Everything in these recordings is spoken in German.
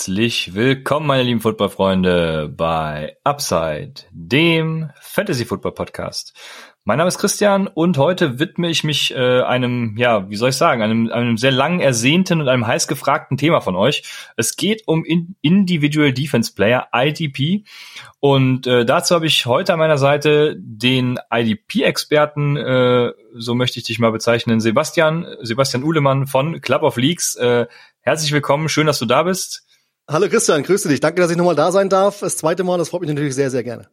Herzlich willkommen, meine lieben Footballfreunde, bei Upside, dem Fantasy Football Podcast. Mein Name ist Christian und heute widme ich mich äh, einem, ja, wie soll ich sagen, einem, einem sehr lang ersehnten und einem heiß gefragten Thema von euch. Es geht um in Individual Defense Player, IDP. Und äh, dazu habe ich heute an meiner Seite den IDP-Experten, äh, so möchte ich dich mal bezeichnen, Sebastian, Sebastian Uhlemann von Club of Leagues. Äh, Herzlich willkommen, schön, dass du da bist. Hallo Christian, grüße dich. Danke, dass ich nochmal da sein darf. Das zweite Mal, das freut mich natürlich sehr, sehr gerne.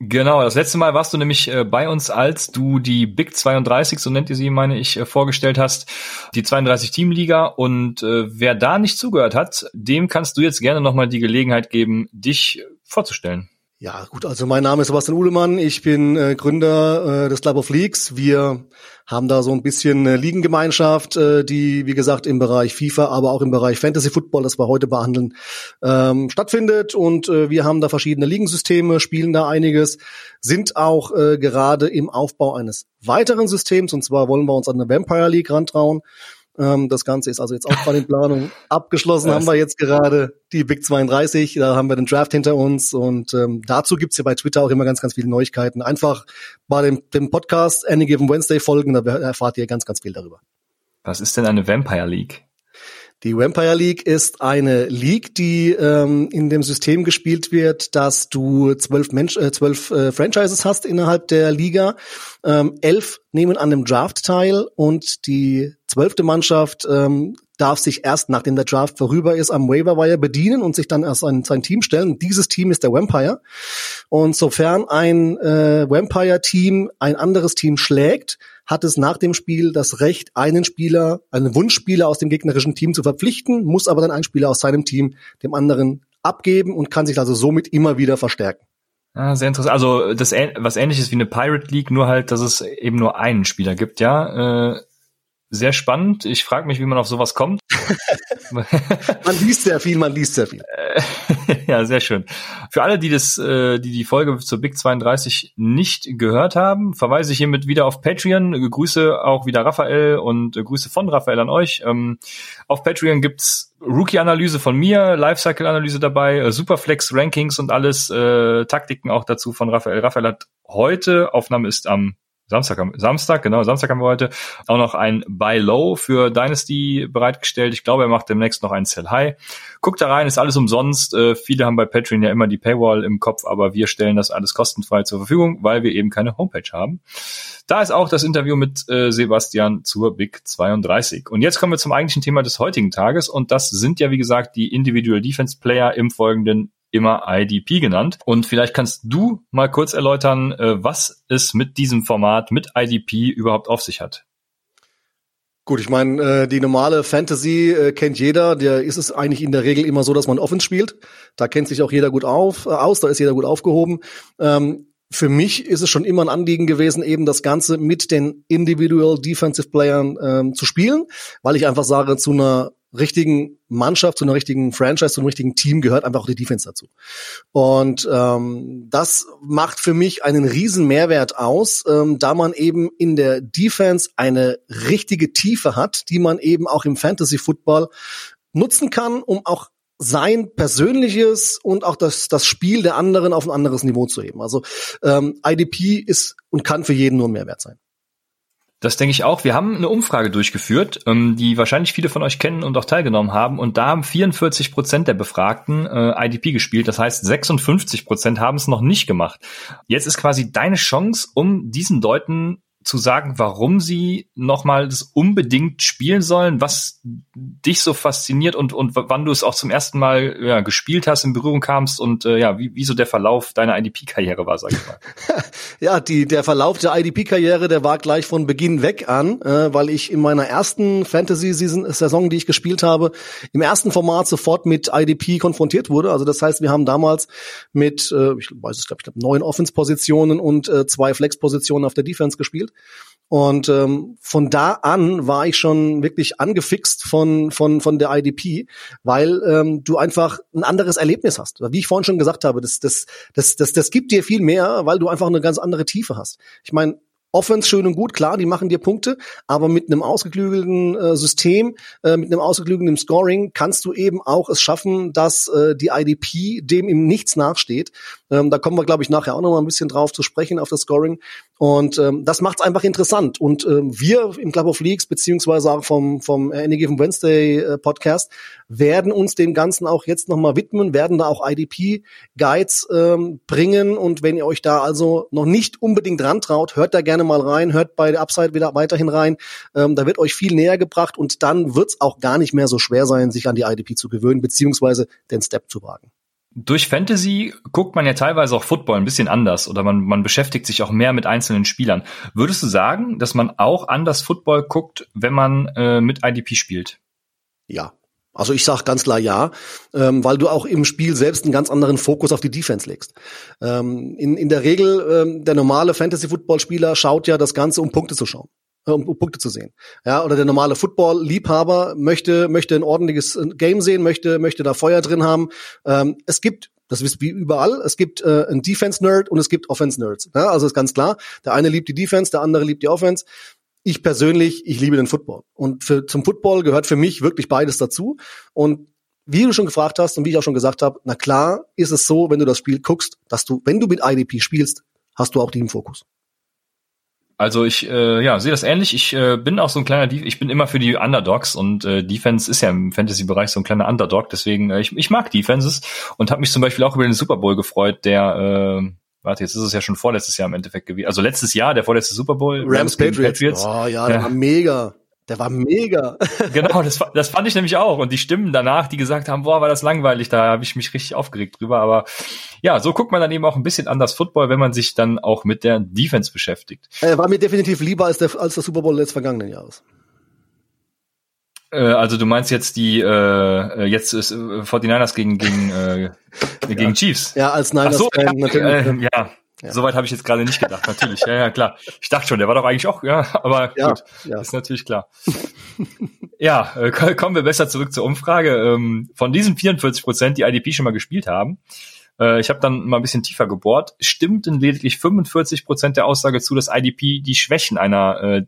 Genau, das letzte Mal warst du nämlich äh, bei uns, als du die Big 32, so nennt ihr sie, meine ich, äh, vorgestellt hast, die 32 Teamliga. Und äh, wer da nicht zugehört hat, dem kannst du jetzt gerne nochmal die Gelegenheit geben, dich vorzustellen. Ja, gut, also mein Name ist Sebastian Uhlemann, ich bin äh, Gründer äh, des Club of Leagues. Wir haben da so ein bisschen eine Ligengemeinschaft, äh, die, wie gesagt, im Bereich FIFA, aber auch im Bereich Fantasy Football, das wir heute behandeln, ähm, stattfindet. Und äh, wir haben da verschiedene Ligensysteme, spielen da einiges, sind auch äh, gerade im Aufbau eines weiteren Systems, und zwar wollen wir uns an eine Vampire League rantrauen. Ähm, das Ganze ist also jetzt auch bei den Planungen abgeschlossen. haben wir jetzt gerade die Big 32, da haben wir den Draft hinter uns und ähm, dazu gibt's ja bei Twitter auch immer ganz, ganz viele Neuigkeiten. Einfach bei dem, dem Podcast Any Given Wednesday folgen, da erfahrt ihr ganz, ganz viel darüber. Was ist denn eine Vampire League? Die Vampire League ist eine League, die ähm, in dem System gespielt wird, dass du zwölf, Mensch, äh, zwölf äh, Franchises hast innerhalb der Liga. Ähm, elf nehmen an dem Draft teil und die zwölfte Mannschaft ähm, darf sich erst, nachdem der Draft vorüber ist, am Waiver Wire bedienen und sich dann erst ein, sein Team stellen. Dieses Team ist der Vampire. Und sofern ein äh, Vampire-Team ein anderes Team schlägt, hat es nach dem Spiel das Recht, einen Spieler, einen Wunschspieler aus dem gegnerischen Team zu verpflichten, muss aber dann einen Spieler aus seinem Team dem anderen abgeben und kann sich also somit immer wieder verstärken. Ah, sehr interessant. Also das was ähnliches wie eine Pirate League, nur halt, dass es eben nur einen Spieler gibt, ja. Äh, sehr spannend. Ich frage mich, wie man auf sowas kommt. man liest sehr viel, man liest sehr viel. ja, sehr schön. Für alle, die das, äh, die die Folge zur Big 32 nicht gehört haben, verweise ich hiermit wieder auf Patreon. Grüße auch wieder Raphael und Grüße von Raphael an euch. Ähm, auf Patreon gibt's Rookie-Analyse von mir, Lifecycle-Analyse dabei, äh, Superflex-Rankings und alles, äh, Taktiken auch dazu von Raphael. Raphael hat heute, Aufnahme ist am Samstag, Samstag, genau, Samstag haben wir heute auch noch ein Buy Low für Dynasty bereitgestellt. Ich glaube, er macht demnächst noch ein Sell High. Guckt da rein, ist alles umsonst. Äh, viele haben bei Patreon ja immer die Paywall im Kopf, aber wir stellen das alles kostenfrei zur Verfügung, weil wir eben keine Homepage haben. Da ist auch das Interview mit äh, Sebastian zur Big 32. Und jetzt kommen wir zum eigentlichen Thema des heutigen Tages und das sind ja, wie gesagt, die Individual Defense Player im folgenden immer IDP genannt. Und vielleicht kannst du mal kurz erläutern, äh, was es mit diesem Format, mit IDP überhaupt auf sich hat. Gut, ich meine, äh, die normale Fantasy äh, kennt jeder. Der ist es eigentlich in der Regel immer so, dass man Offense spielt. Da kennt sich auch jeder gut auf, äh, aus, da ist jeder gut aufgehoben. Ähm, für mich ist es schon immer ein Anliegen gewesen, eben das Ganze mit den Individual Defensive Playern ähm, zu spielen, weil ich einfach sage, zu einer richtigen Mannschaft, zu einer richtigen Franchise, zu einem richtigen Team gehört einfach auch die Defense dazu. Und ähm, das macht für mich einen riesen Mehrwert aus, ähm, da man eben in der Defense eine richtige Tiefe hat, die man eben auch im Fantasy Football nutzen kann, um auch sein persönliches und auch das, das Spiel der anderen auf ein anderes Niveau zu heben. Also ähm, IDP ist und kann für jeden nur ein Mehrwert sein. Das denke ich auch. Wir haben eine Umfrage durchgeführt, ähm, die wahrscheinlich viele von euch kennen und auch teilgenommen haben. Und da haben 44 Prozent der Befragten äh, IDP gespielt. Das heißt, 56 Prozent haben es noch nicht gemacht. Jetzt ist quasi deine Chance, um diesen Leuten zu sagen, warum sie nochmal das unbedingt spielen sollen, was dich so fasziniert und, und wann du es auch zum ersten Mal ja, gespielt hast, in Berührung kamst und äh, ja, wie, wie so der Verlauf deiner IDP-Karriere war, sag ich mal. ja, die, der Verlauf der IDP-Karriere, der war gleich von Beginn weg an, äh, weil ich in meiner ersten Fantasy-Saison, die ich gespielt habe, im ersten Format sofort mit IDP konfrontiert wurde. Also das heißt, wir haben damals mit, äh, ich weiß es, glaube ich, glaub, neun Offense-Positionen und äh, zwei Flex-Positionen auf der Defense gespielt. Und ähm, von da an war ich schon wirklich angefixt von von von der IDP, weil ähm, du einfach ein anderes Erlebnis hast. Wie ich vorhin schon gesagt habe, das das das das das gibt dir viel mehr, weil du einfach eine ganz andere Tiefe hast. Ich meine, Offense schön und gut, klar, die machen dir Punkte, aber mit einem ausgeklügelten äh, System, äh, mit einem ausgeklügelten Scoring kannst du eben auch es schaffen, dass äh, die IDP dem im Nichts nachsteht. Ähm, da kommen wir, glaube ich, nachher auch noch mal ein bisschen drauf zu sprechen auf das Scoring. Und ähm, das macht es einfach interessant. Und ähm, wir im Club of Leagues, beziehungsweise auch vom, vom Any Given Wednesday äh, Podcast, werden uns dem Ganzen auch jetzt noch mal widmen, werden da auch IDP-Guides ähm, bringen. Und wenn ihr euch da also noch nicht unbedingt rantraut, hört da gerne mal rein, hört bei der Upside wieder weiterhin rein. Ähm, da wird euch viel näher gebracht und dann wird's auch gar nicht mehr so schwer sein, sich an die IDP zu gewöhnen, beziehungsweise den Step zu wagen durch Fantasy guckt man ja teilweise auch Football ein bisschen anders oder man, man beschäftigt sich auch mehr mit einzelnen Spielern. Würdest du sagen, dass man auch anders Football guckt, wenn man äh, mit IDP spielt? Ja. Also ich sage ganz klar ja, ähm, weil du auch im Spiel selbst einen ganz anderen Fokus auf die Defense legst. Ähm, in, in der Regel, ähm, der normale Fantasy-Football-Spieler schaut ja das Ganze, um Punkte zu schauen um, um Punkte zu sehen. Ja, oder der normale Football-Liebhaber möchte möchte ein ordentliches äh, Game sehen, möchte möchte da Feuer drin haben. Ähm, es gibt das ist wie überall. Es gibt äh, einen Defense-Nerd und es gibt Offense-Nerds. Ja, also ist ganz klar. Der eine liebt die Defense, der andere liebt die Offense. Ich persönlich, ich liebe den Football. Und für, zum Football gehört für mich wirklich beides dazu. Und wie du schon gefragt hast und wie ich auch schon gesagt habe, na klar ist es so, wenn du das Spiel guckst, dass du, wenn du mit IDP spielst, hast du auch im Fokus. Also ich äh, ja, sehe das ähnlich. Ich äh, bin auch so ein kleiner, ich bin immer für die Underdogs und äh, Defense ist ja im Fantasy-Bereich so ein kleiner Underdog. Deswegen, äh, ich, ich mag Defenses und habe mich zum Beispiel auch über den Super Bowl gefreut, der äh, warte, jetzt ist es ja schon vorletztes Jahr im Endeffekt gewesen. Also letztes Jahr, der vorletzte Super Bowl. Rams, Rams Patriots. Patriots. Oh ja, der ja. war mega. Der war mega. genau, das, das fand ich nämlich auch. Und die Stimmen danach, die gesagt haben, boah, war das langweilig, da habe ich mich richtig aufgeregt drüber. Aber ja, so guckt man dann eben auch ein bisschen anders Football, wenn man sich dann auch mit der Defense beschäftigt. Er war mir definitiv lieber als der, als der Super Bowl des vergangenen Jahres. Äh, also du meinst jetzt die äh, äh jetzt ist äh, 49ers gegen gegen äh, gegen ja. Chiefs. Ja, als Niners so, Fan ja, natürlich. Äh, ja, ja. Soweit habe ich jetzt gerade nicht gedacht, natürlich. Ja, ja, klar. Ich dachte schon, der war doch eigentlich auch, ja, aber ja, gut, ja. ist natürlich klar. ja, äh, kommen wir besser zurück zur Umfrage. Ähm, von diesen 44 Prozent, die IDP schon mal gespielt haben, äh, ich habe dann mal ein bisschen tiefer gebohrt, stimmten lediglich 45 Prozent der Aussage zu, dass IDP die Schwächen einer äh,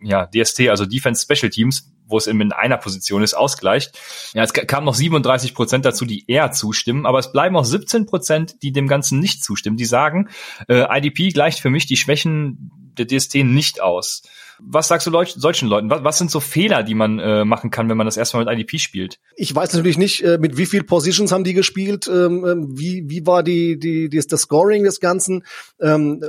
ja, DST, also Defense Special Teams, wo es in einer Position ist, ausgleicht. Ja, es kamen noch 37 Prozent dazu, die eher zustimmen, aber es bleiben auch 17 Prozent, die dem Ganzen nicht zustimmen. Die sagen, äh, IDP gleicht für mich die Schwächen der DST nicht aus. Was sagst du Leu solchen Leuten? Was, was, sind so Fehler, die man äh, machen kann, wenn man das erstmal mit IDP spielt? Ich weiß natürlich nicht, äh, mit wie viel Positions haben die gespielt, ähm, ähm wie, wie war die, die, die, das Scoring des Ganzen. Ähm,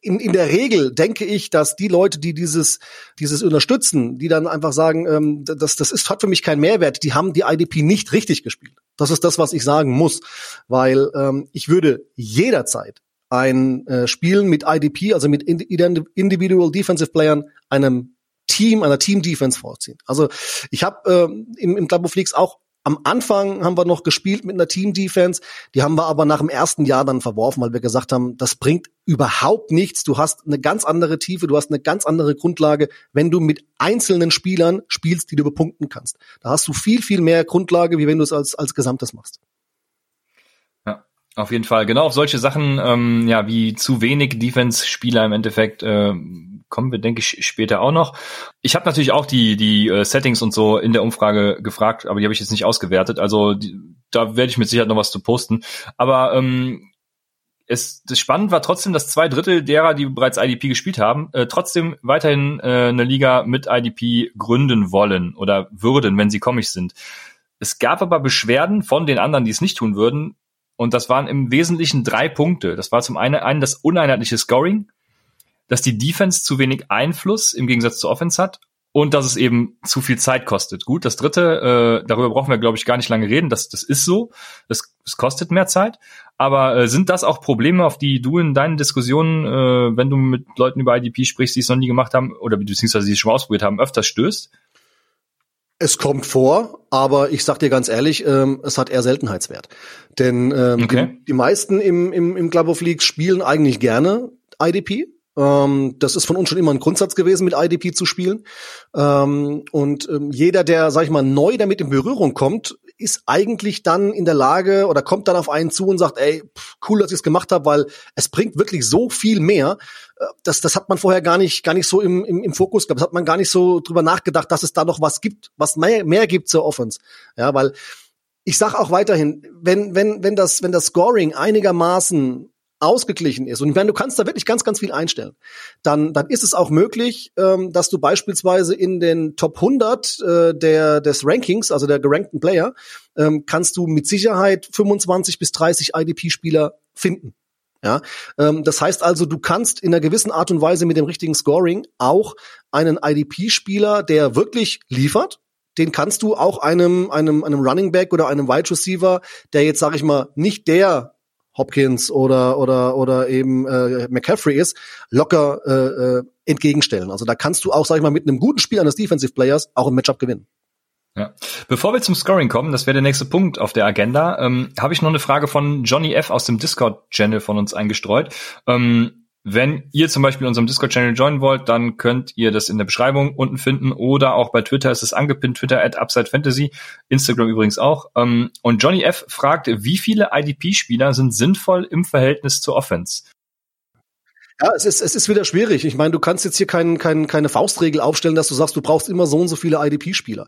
in, in der Regel denke ich, dass die Leute, die dieses, dieses unterstützen, die dann einfach sagen, ähm, das, das ist, hat für mich keinen Mehrwert, die haben die IDP nicht richtig gespielt. Das ist das, was ich sagen muss. Weil ähm, ich würde jederzeit ein äh, Spielen mit IDP, also mit Individual Defensive Playern, einem Team, einer Team Defense vorziehen. Also ich habe äh, im, im Club of Leagues auch am Anfang haben wir noch gespielt mit einer Team-Defense, die haben wir aber nach dem ersten Jahr dann verworfen, weil wir gesagt haben, das bringt überhaupt nichts. Du hast eine ganz andere Tiefe, du hast eine ganz andere Grundlage, wenn du mit einzelnen Spielern spielst, die du bepunkten kannst. Da hast du viel, viel mehr Grundlage, wie wenn du es als, als Gesamtes machst. Auf jeden Fall. Genau auf solche Sachen, ähm, ja, wie zu wenig Defense-Spieler im Endeffekt äh, kommen wir, denke ich, später auch noch. Ich habe natürlich auch die, die äh, Settings und so in der Umfrage gefragt, aber die habe ich jetzt nicht ausgewertet. Also die, da werde ich mit Sicherheit noch was zu posten. Aber ähm, es, das spannend war trotzdem, dass zwei Drittel derer, die bereits IDP gespielt haben, äh, trotzdem weiterhin äh, eine Liga mit IDP gründen wollen oder würden, wenn sie komisch sind. Es gab aber Beschwerden von den anderen, die es nicht tun würden. Und das waren im Wesentlichen drei Punkte. Das war zum einen, einen das uneinheitliche Scoring, dass die Defense zu wenig Einfluss im Gegensatz zur Offense hat und dass es eben zu viel Zeit kostet. Gut, das dritte, äh, darüber brauchen wir, glaube ich, gar nicht lange reden. Das, das ist so. Das, das kostet mehr Zeit. Aber äh, sind das auch Probleme, auf die du in deinen Diskussionen, äh, wenn du mit Leuten über IDP sprichst, die es noch nie gemacht haben oder beziehungsweise die es schon mal ausprobiert haben, öfters stößt? Es kommt vor, aber ich sag dir ganz ehrlich, ähm, es hat eher Seltenheitswert. Denn ähm, okay. die, die meisten im, im, im Club of Leagues spielen eigentlich gerne IDP ähm, das ist von uns schon immer ein Grundsatz gewesen, mit IDP zu spielen. Ähm, und ähm, jeder, der, sag ich mal, neu damit in Berührung kommt, ist eigentlich dann in der Lage oder kommt dann auf einen zu und sagt, ey, pff, cool, dass ich es gemacht habe, weil es bringt wirklich so viel mehr. Äh, das, das hat man vorher gar nicht, gar nicht so im, im, im Fokus gehabt. Das hat man gar nicht so drüber nachgedacht, dass es da noch was gibt, was mehr, mehr gibt zur Offense. Ja, weil ich sag auch weiterhin, wenn, wenn, wenn das, wenn das Scoring einigermaßen ausgeglichen ist, und wenn du kannst da wirklich ganz, ganz viel einstellen, dann, dann ist es auch möglich, ähm, dass du beispielsweise in den Top 100 äh, der, des Rankings, also der gerankten Player, ähm, kannst du mit Sicherheit 25 bis 30 IDP-Spieler finden. Ja, ähm, das heißt also, du kannst in einer gewissen Art und Weise mit dem richtigen Scoring auch einen IDP-Spieler, der wirklich liefert, den kannst du auch einem einem einem Running Back oder einem Wide Receiver, der jetzt sage ich mal nicht der Hopkins oder oder oder eben äh, McCaffrey ist, locker äh, äh, entgegenstellen. Also da kannst du auch, sag ich mal, mit einem guten Spiel eines Defensive Players auch ein Matchup gewinnen. Ja. Bevor wir zum Scoring kommen, das wäre der nächste Punkt auf der Agenda, ähm, habe ich noch eine Frage von Johnny F. aus dem Discord-Channel von uns eingestreut. Ähm, wenn ihr zum Beispiel unserem Discord-Channel joinen wollt, dann könnt ihr das in der Beschreibung unten finden oder auch bei Twitter ist es angepinnt, Twitter at Upside Fantasy, Instagram übrigens auch. Ähm, und Johnny F. fragt, wie viele IDP-Spieler sind sinnvoll im Verhältnis zur Offense? Ja, es ist, es ist wieder schwierig. Ich meine, du kannst jetzt hier kein, kein, keine Faustregel aufstellen, dass du sagst, du brauchst immer so und so viele IDP-Spieler.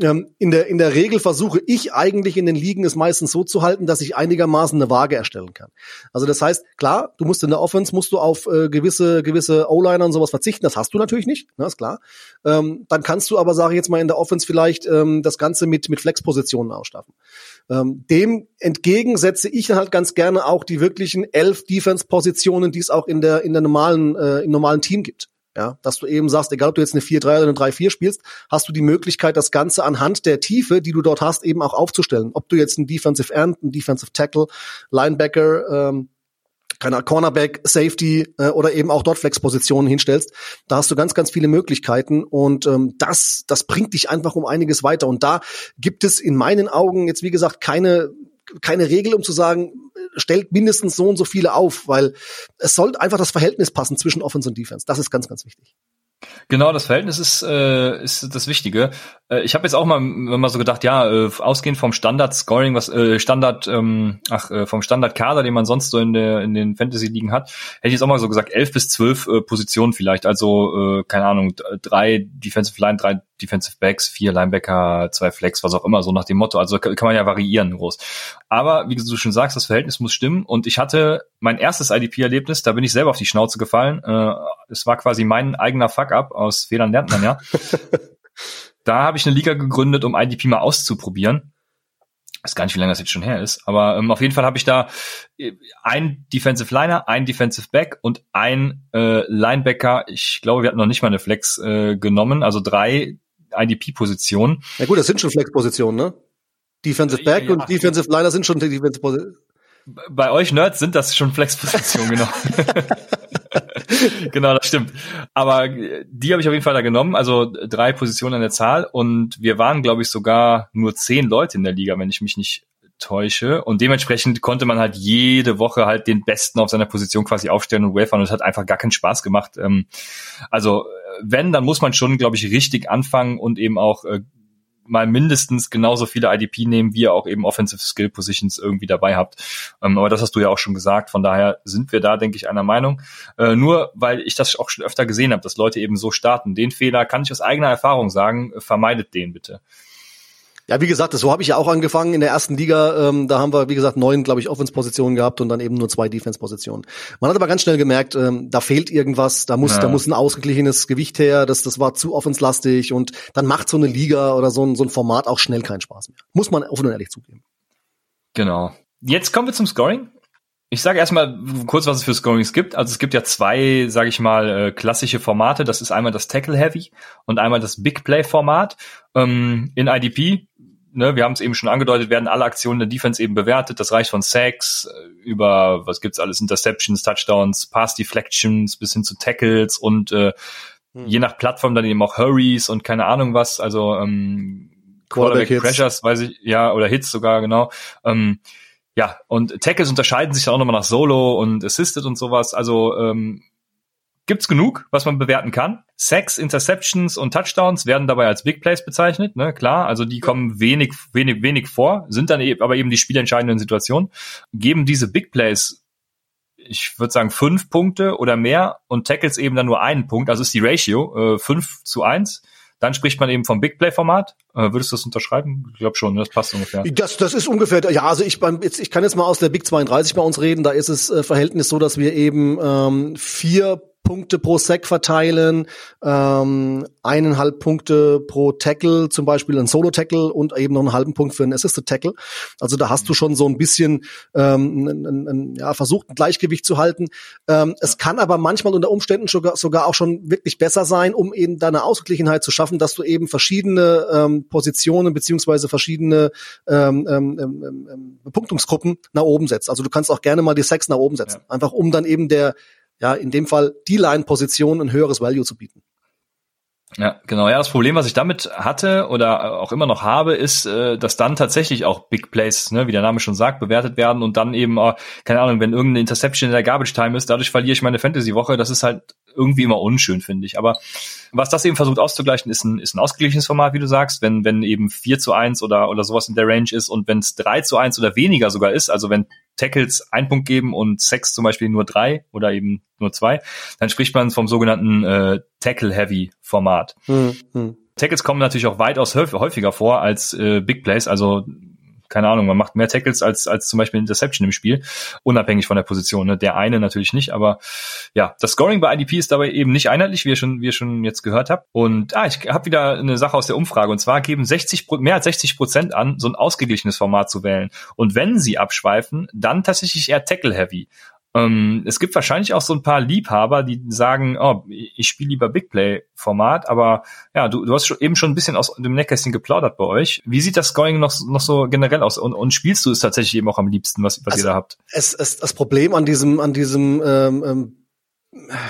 Ähm, in, der, in der Regel versuche ich eigentlich in den Ligen es meistens so zu halten, dass ich einigermaßen eine Waage erstellen kann. Also das heißt, klar, du musst in der Offense, musst du auf äh, gewisse, gewisse O-Liner und sowas verzichten. Das hast du natürlich nicht, ne, ist klar. Ähm, dann kannst du aber, sage ich jetzt mal, in der Offense vielleicht ähm, das Ganze mit, mit Flex-Positionen ausstatten. Ähm, dem entgegen setze ich halt ganz gerne auch die wirklichen elf Defense-Positionen, die es auch in der, in der normalen, äh, im normalen Team gibt. Ja, dass du eben sagst, egal ob du jetzt eine 4-3 oder eine 3-4 spielst, hast du die Möglichkeit, das Ganze anhand der Tiefe, die du dort hast, eben auch aufzustellen. Ob du jetzt einen Defensive End, einen Defensive Tackle, Linebacker, ähm, keine Cornerback, Safety äh, oder eben auch dort Flex-Positionen hinstellst, da hast du ganz, ganz viele Möglichkeiten und ähm, das, das bringt dich einfach um einiges weiter. Und da gibt es in meinen Augen jetzt, wie gesagt, keine keine Regel, um zu sagen, stellt mindestens so und so viele auf, weil es sollte einfach das Verhältnis passen zwischen Offense und Defense. Das ist ganz, ganz wichtig. Genau, das Verhältnis ist, äh, ist das Wichtige. Äh, ich habe jetzt auch mal, man so gedacht, ja, äh, ausgehend vom Standard-Scoring, was äh, Standard, ähm, ach, äh, vom Standard-Kader, den man sonst so in, der, in den Fantasy-Ligen hat, hätte ich jetzt auch mal so gesagt, elf bis zwölf äh, Positionen vielleicht. Also, äh, keine Ahnung, drei Defensive Line, drei Defensive Backs, vier Linebacker, zwei Flex, was auch immer, so nach dem Motto. Also kann man ja variieren groß. Aber wie du schon sagst, das Verhältnis muss stimmen. Und ich hatte mein erstes IDP-Erlebnis, da bin ich selber auf die Schnauze gefallen. Äh, es war quasi mein eigener Fuck-up. Aus Fehlern lernt man ja. da habe ich eine Liga gegründet, um IDP mal auszuprobieren. Ich weiß gar nicht, wie lange das jetzt schon her ist, aber ähm, auf jeden Fall habe ich da äh, ein Defensive Liner, ein Defensive Back und ein äh, Linebacker. Ich glaube, wir hatten noch nicht mal eine Flex äh, genommen, also drei IDP-Positionen. Ja gut, das sind schon Flex-Positionen, ne? Defensive Back ja, und Defensive Liner sind schon Defensive Positionen. Bei euch Nerds sind das schon Flex-Positionen, genau. genau, das stimmt. Aber die habe ich auf jeden Fall da genommen, also drei Positionen an der Zahl und wir waren, glaube ich, sogar nur zehn Leute in der Liga, wenn ich mich nicht täusche. Und dementsprechend konnte man halt jede Woche halt den Besten auf seiner Position quasi aufstellen und wafern und es hat einfach gar keinen Spaß gemacht. Ähm, also wenn, dann muss man schon, glaube ich, richtig anfangen und eben auch äh, mal mindestens genauso viele IDP nehmen, wie ihr auch eben Offensive Skill Positions irgendwie dabei habt. Ähm, aber das hast du ja auch schon gesagt. Von daher sind wir da, denke ich, einer Meinung. Äh, nur weil ich das auch schon öfter gesehen habe, dass Leute eben so starten. Den Fehler kann ich aus eigener Erfahrung sagen, vermeidet den bitte. Ja, wie gesagt, so habe ich ja auch angefangen in der ersten Liga. Ähm, da haben wir, wie gesagt, neun, glaube ich, Offense-Positionen gehabt und dann eben nur zwei Defense-Positionen. Man hat aber ganz schnell gemerkt, ähm, da fehlt irgendwas, da muss, ja. da muss ein ausgeglichenes Gewicht her, das, das war zu offenslastig und dann macht so eine Liga oder so ein, so ein Format auch schnell keinen Spaß mehr. Muss man offen und ehrlich zugeben. Genau. Jetzt kommen wir zum Scoring. Ich sage erstmal kurz, was es für Scorings gibt. Also es gibt ja zwei, sage ich mal, äh, klassische Formate. Das ist einmal das Tackle Heavy und einmal das Big Play Format. Ähm, in IDP ne, wir haben es eben schon angedeutet, werden alle Aktionen der Defense eben bewertet. Das reicht von Sacks äh, über, was gibt's alles, Interceptions, Touchdowns, Pass Deflections bis hin zu Tackles und äh, hm. je nach Plattform dann eben auch Hurries und keine Ahnung was, also ähm, Quarterback Pressures, weiß ich, ja, oder Hits sogar, genau. Ähm, ja, und Tackles unterscheiden sich dann auch nochmal nach Solo und Assisted und sowas. Also ähm, gibt's genug, was man bewerten kann. Sacks, Interceptions und Touchdowns werden dabei als Big Plays bezeichnet, ne, klar. Also die kommen wenig, wenig, wenig vor, sind dann eben, aber eben die spielentscheidenden Situationen. Geben diese Big Plays ich würde sagen, fünf Punkte oder mehr und Tackles eben dann nur einen Punkt, also ist die Ratio äh, fünf zu eins. Dann spricht man eben vom Big Play Format. Äh, würdest du das unterschreiben? Ich glaube schon, das passt ungefähr. Das, das ist ungefähr, ja, also ich beim, jetzt, ich kann jetzt mal aus der Big 32 bei uns reden. Da ist es äh, Verhältnis so, dass wir eben ähm, vier Punkte pro Sack verteilen, ähm, eineinhalb Punkte pro Tackle, zum Beispiel ein Solo-Tackle und eben noch einen halben Punkt für einen Assisted-Tackle. Also da hast du schon so ein bisschen ähm, ein, ein, ja, versucht, ein Gleichgewicht zu halten. Ähm, es kann aber manchmal unter Umständen sogar, sogar auch schon wirklich besser sein, um eben deine Ausgeglichenheit zu schaffen, dass du eben verschiedene ähm, Positionen beziehungsweise verschiedene ähm, ähm, ähm, ähm Bepunktungsgruppen nach oben setzt. Also du kannst auch gerne mal die Sex nach oben setzen, ja. einfach um dann eben der ja, in dem Fall die Line-Position ein höheres Value zu bieten. Ja, genau. Ja, das Problem, was ich damit hatte oder auch immer noch habe, ist, äh, dass dann tatsächlich auch Big Plays, ne, wie der Name schon sagt, bewertet werden und dann eben, äh, keine Ahnung, wenn irgendeine Interception in der Garbage Time ist, dadurch verliere ich meine Fantasy-Woche. Das ist halt irgendwie immer unschön, finde ich. Aber was das eben versucht auszugleichen, ist ein, ist ein ausgeglichenes Format, wie du sagst, wenn, wenn eben 4 zu 1 oder, oder sowas in der Range ist und wenn es 3 zu 1 oder weniger sogar ist, also wenn Tackles ein Punkt geben und Sex zum Beispiel nur drei oder eben nur zwei, dann spricht man vom sogenannten äh, Tackle-Heavy-Format. Hm, hm. Tackles kommen natürlich auch weitaus häufiger vor als äh, Big Plays, also keine Ahnung, man macht mehr Tackles als, als zum Beispiel Interception im Spiel, unabhängig von der Position. Ne? Der eine natürlich nicht, aber ja, das Scoring bei IDP ist dabei eben nicht einheitlich, wie ihr schon, wie ihr schon jetzt gehört habt. Und ah, ich habe wieder eine Sache aus der Umfrage und zwar geben 60 mehr als 60 Prozent an, so ein ausgeglichenes Format zu wählen. Und wenn sie abschweifen, dann tatsächlich eher Tackle-Heavy. Ähm, es gibt wahrscheinlich auch so ein paar Liebhaber, die sagen, oh, ich spiele lieber Big Play Format, aber ja, du, du hast schon, eben schon ein bisschen aus dem Nähkästchen geplaudert bei euch. Wie sieht das Scoring noch, noch so generell aus? Und, und spielst du es tatsächlich eben auch am liebsten, was, was also, ihr da habt? Es, es, das Problem an diesem, an diesem ähm, ähm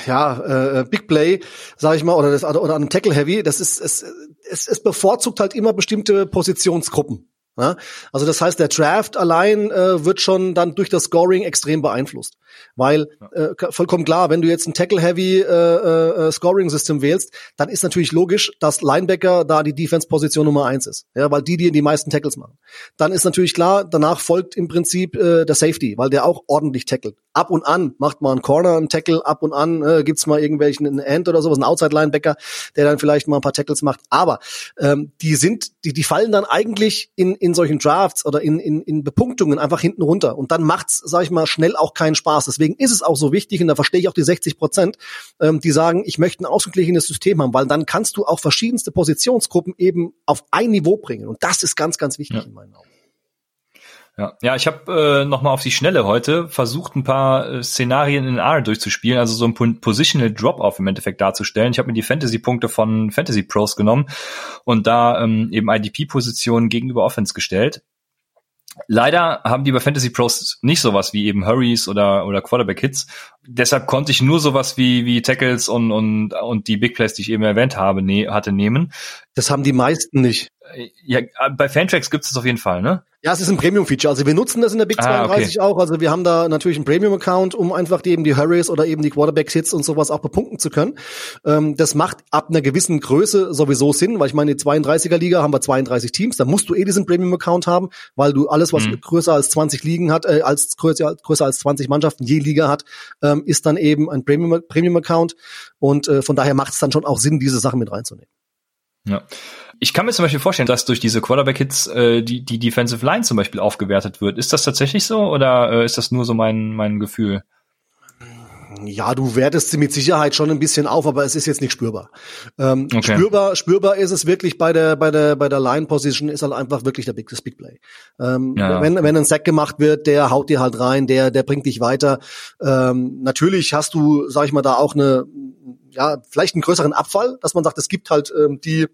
ja, äh, Big Play, sage ich mal, oder das oder an Tackle Heavy, das ist es, es, es bevorzugt halt immer bestimmte Positionsgruppen. Ja? Also das heißt, der Draft allein äh, wird schon dann durch das Scoring extrem beeinflusst. Weil äh, vollkommen klar, wenn du jetzt ein Tackle-Heavy äh, äh, Scoring-System wählst, dann ist natürlich logisch, dass Linebacker da die Defense-Position Nummer eins ist. Ja, weil die, die die meisten Tackles machen. Dann ist natürlich klar, danach folgt im Prinzip äh, der Safety, weil der auch ordentlich tackelt. Ab und an macht man einen Corner, einen Tackle, ab und an äh, gibt's mal irgendwelchen einen End oder sowas, einen Outside-Linebacker, der dann vielleicht mal ein paar Tackles macht. Aber ähm, die sind, die, die fallen dann eigentlich in, in solchen Drafts oder in, in, in Bepunktungen einfach hinten runter. Und dann macht's, sag ich mal, schnell auch keinen Spaß. Deswegen ist es auch so wichtig, und da verstehe ich auch die 60 Prozent, ähm, die sagen, ich möchte ein ausgeglichenes System haben, weil dann kannst du auch verschiedenste Positionsgruppen eben auf ein Niveau bringen. Und das ist ganz, ganz wichtig ja. in meinen Augen. Ja, ja ich habe äh, nochmal auf die Schnelle heute versucht, ein paar äh, Szenarien in R durchzuspielen, also so ein Positional Drop-Off im Endeffekt darzustellen. Ich habe mir die Fantasy-Punkte von Fantasy Pros genommen und da ähm, eben IDP-Positionen gegenüber Offense gestellt. Leider haben die bei Fantasy Pros nicht sowas wie eben Hurries oder, oder Quarterback Hits. Deshalb konnte ich nur sowas wie, wie Tackles und, und, und die Big Plays, die ich eben erwähnt habe, ne, hatte nehmen. Das haben die meisten nicht. Ja, bei Fantrax gibt es das auf jeden Fall, ne? Ja, es ist ein Premium-Feature. Also wir nutzen das in der Big 32 ah, okay. auch. Also wir haben da natürlich einen Premium-Account, um einfach die, eben die Hurries oder eben die Quarterback-Hits und sowas auch bepunkten zu können. Ähm, das macht ab einer gewissen Größe sowieso Sinn, weil ich meine, die 32er-Liga haben wir 32 Teams. Da musst du eh diesen Premium-Account haben, weil du alles, was mhm. größer als 20 Ligen hat, äh, als größer, größer als 20 Mannschaften je Liga hat, ähm, ist dann eben ein Premium-Account. Premium und äh, von daher macht es dann schon auch Sinn, diese Sachen mit reinzunehmen. Ja. Ich kann mir zum Beispiel vorstellen, dass durch diese Quarterback-Hits äh, die, die Defensive Line zum Beispiel aufgewertet wird. Ist das tatsächlich so oder äh, ist das nur so mein, mein Gefühl? Ja, du wertest sie mit Sicherheit schon ein bisschen auf, aber es ist jetzt nicht spürbar. Ähm, okay. Spürbar, spürbar ist es wirklich bei der bei der bei der Line Position ist halt einfach wirklich der Big das Big Play. Ähm, ja, wenn wenn ein Sack gemacht wird, der haut dir halt rein, der der bringt dich weiter. Ähm, natürlich hast du, sag ich mal, da auch eine ja vielleicht einen größeren Abfall, dass man sagt, es gibt halt ähm, die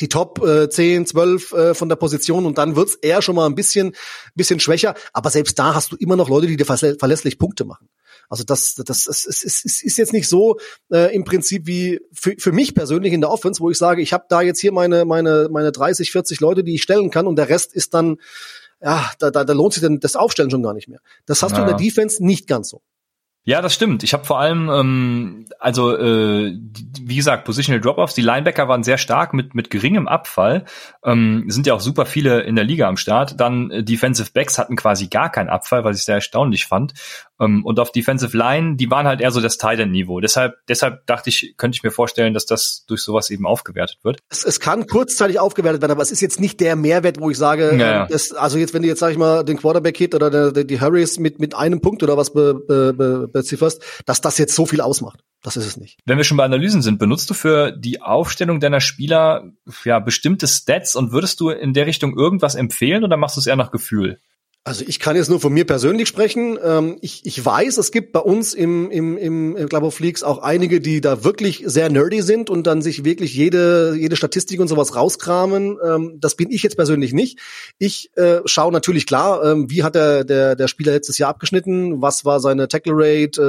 die Top äh, 10, 12 äh, von der Position und dann wird's eher schon mal ein bisschen bisschen schwächer, aber selbst da hast du immer noch Leute, die dir verlässlich Punkte machen. Also das, das, das ist, ist, ist jetzt nicht so äh, im Prinzip wie für, für mich persönlich in der Offense, wo ich sage, ich habe da jetzt hier meine, meine, meine 30, 40 Leute, die ich stellen kann und der Rest ist dann, ja, da, da, da lohnt sich dann das Aufstellen schon gar nicht mehr. Das hast ja. du in der Defense nicht ganz so. Ja, das stimmt. Ich habe vor allem, ähm, also äh, wie gesagt, Positional Drop-offs. Die Linebacker waren sehr stark mit mit geringem Abfall. Ähm, sind ja auch super viele in der Liga am Start. Dann äh, Defensive Backs hatten quasi gar keinen Abfall, was ich sehr erstaunlich fand. Ähm, und auf Defensive Line, die waren halt eher so das Titan-Niveau. Deshalb, deshalb dachte ich, könnte ich mir vorstellen, dass das durch sowas eben aufgewertet wird. Es, es kann kurzzeitig aufgewertet werden, aber es ist jetzt nicht der Mehrwert, wo ich sage, ja, ja. Das, also jetzt, wenn du jetzt sag ich mal den Quarterback-Hit oder der, der, die Hurries mit mit einem Punkt oder was be, be, be, bezifferst, dass das jetzt so viel ausmacht. Das ist es nicht. Wenn wir schon bei Analysen sind, benutzt du für die Aufstellung deiner Spieler ja bestimmte Stats und würdest du in der Richtung irgendwas empfehlen oder machst du es eher nach Gefühl? Also ich kann jetzt nur von mir persönlich sprechen. Ähm, ich, ich weiß, es gibt bei uns im, im, im Club of Leagues auch einige, die da wirklich sehr nerdy sind und dann sich wirklich jede, jede Statistik und sowas rauskramen. Ähm, das bin ich jetzt persönlich nicht. Ich äh, schaue natürlich klar, ähm, wie hat der, der, der Spieler letztes Jahr abgeschnitten, was war seine Tackle Rate,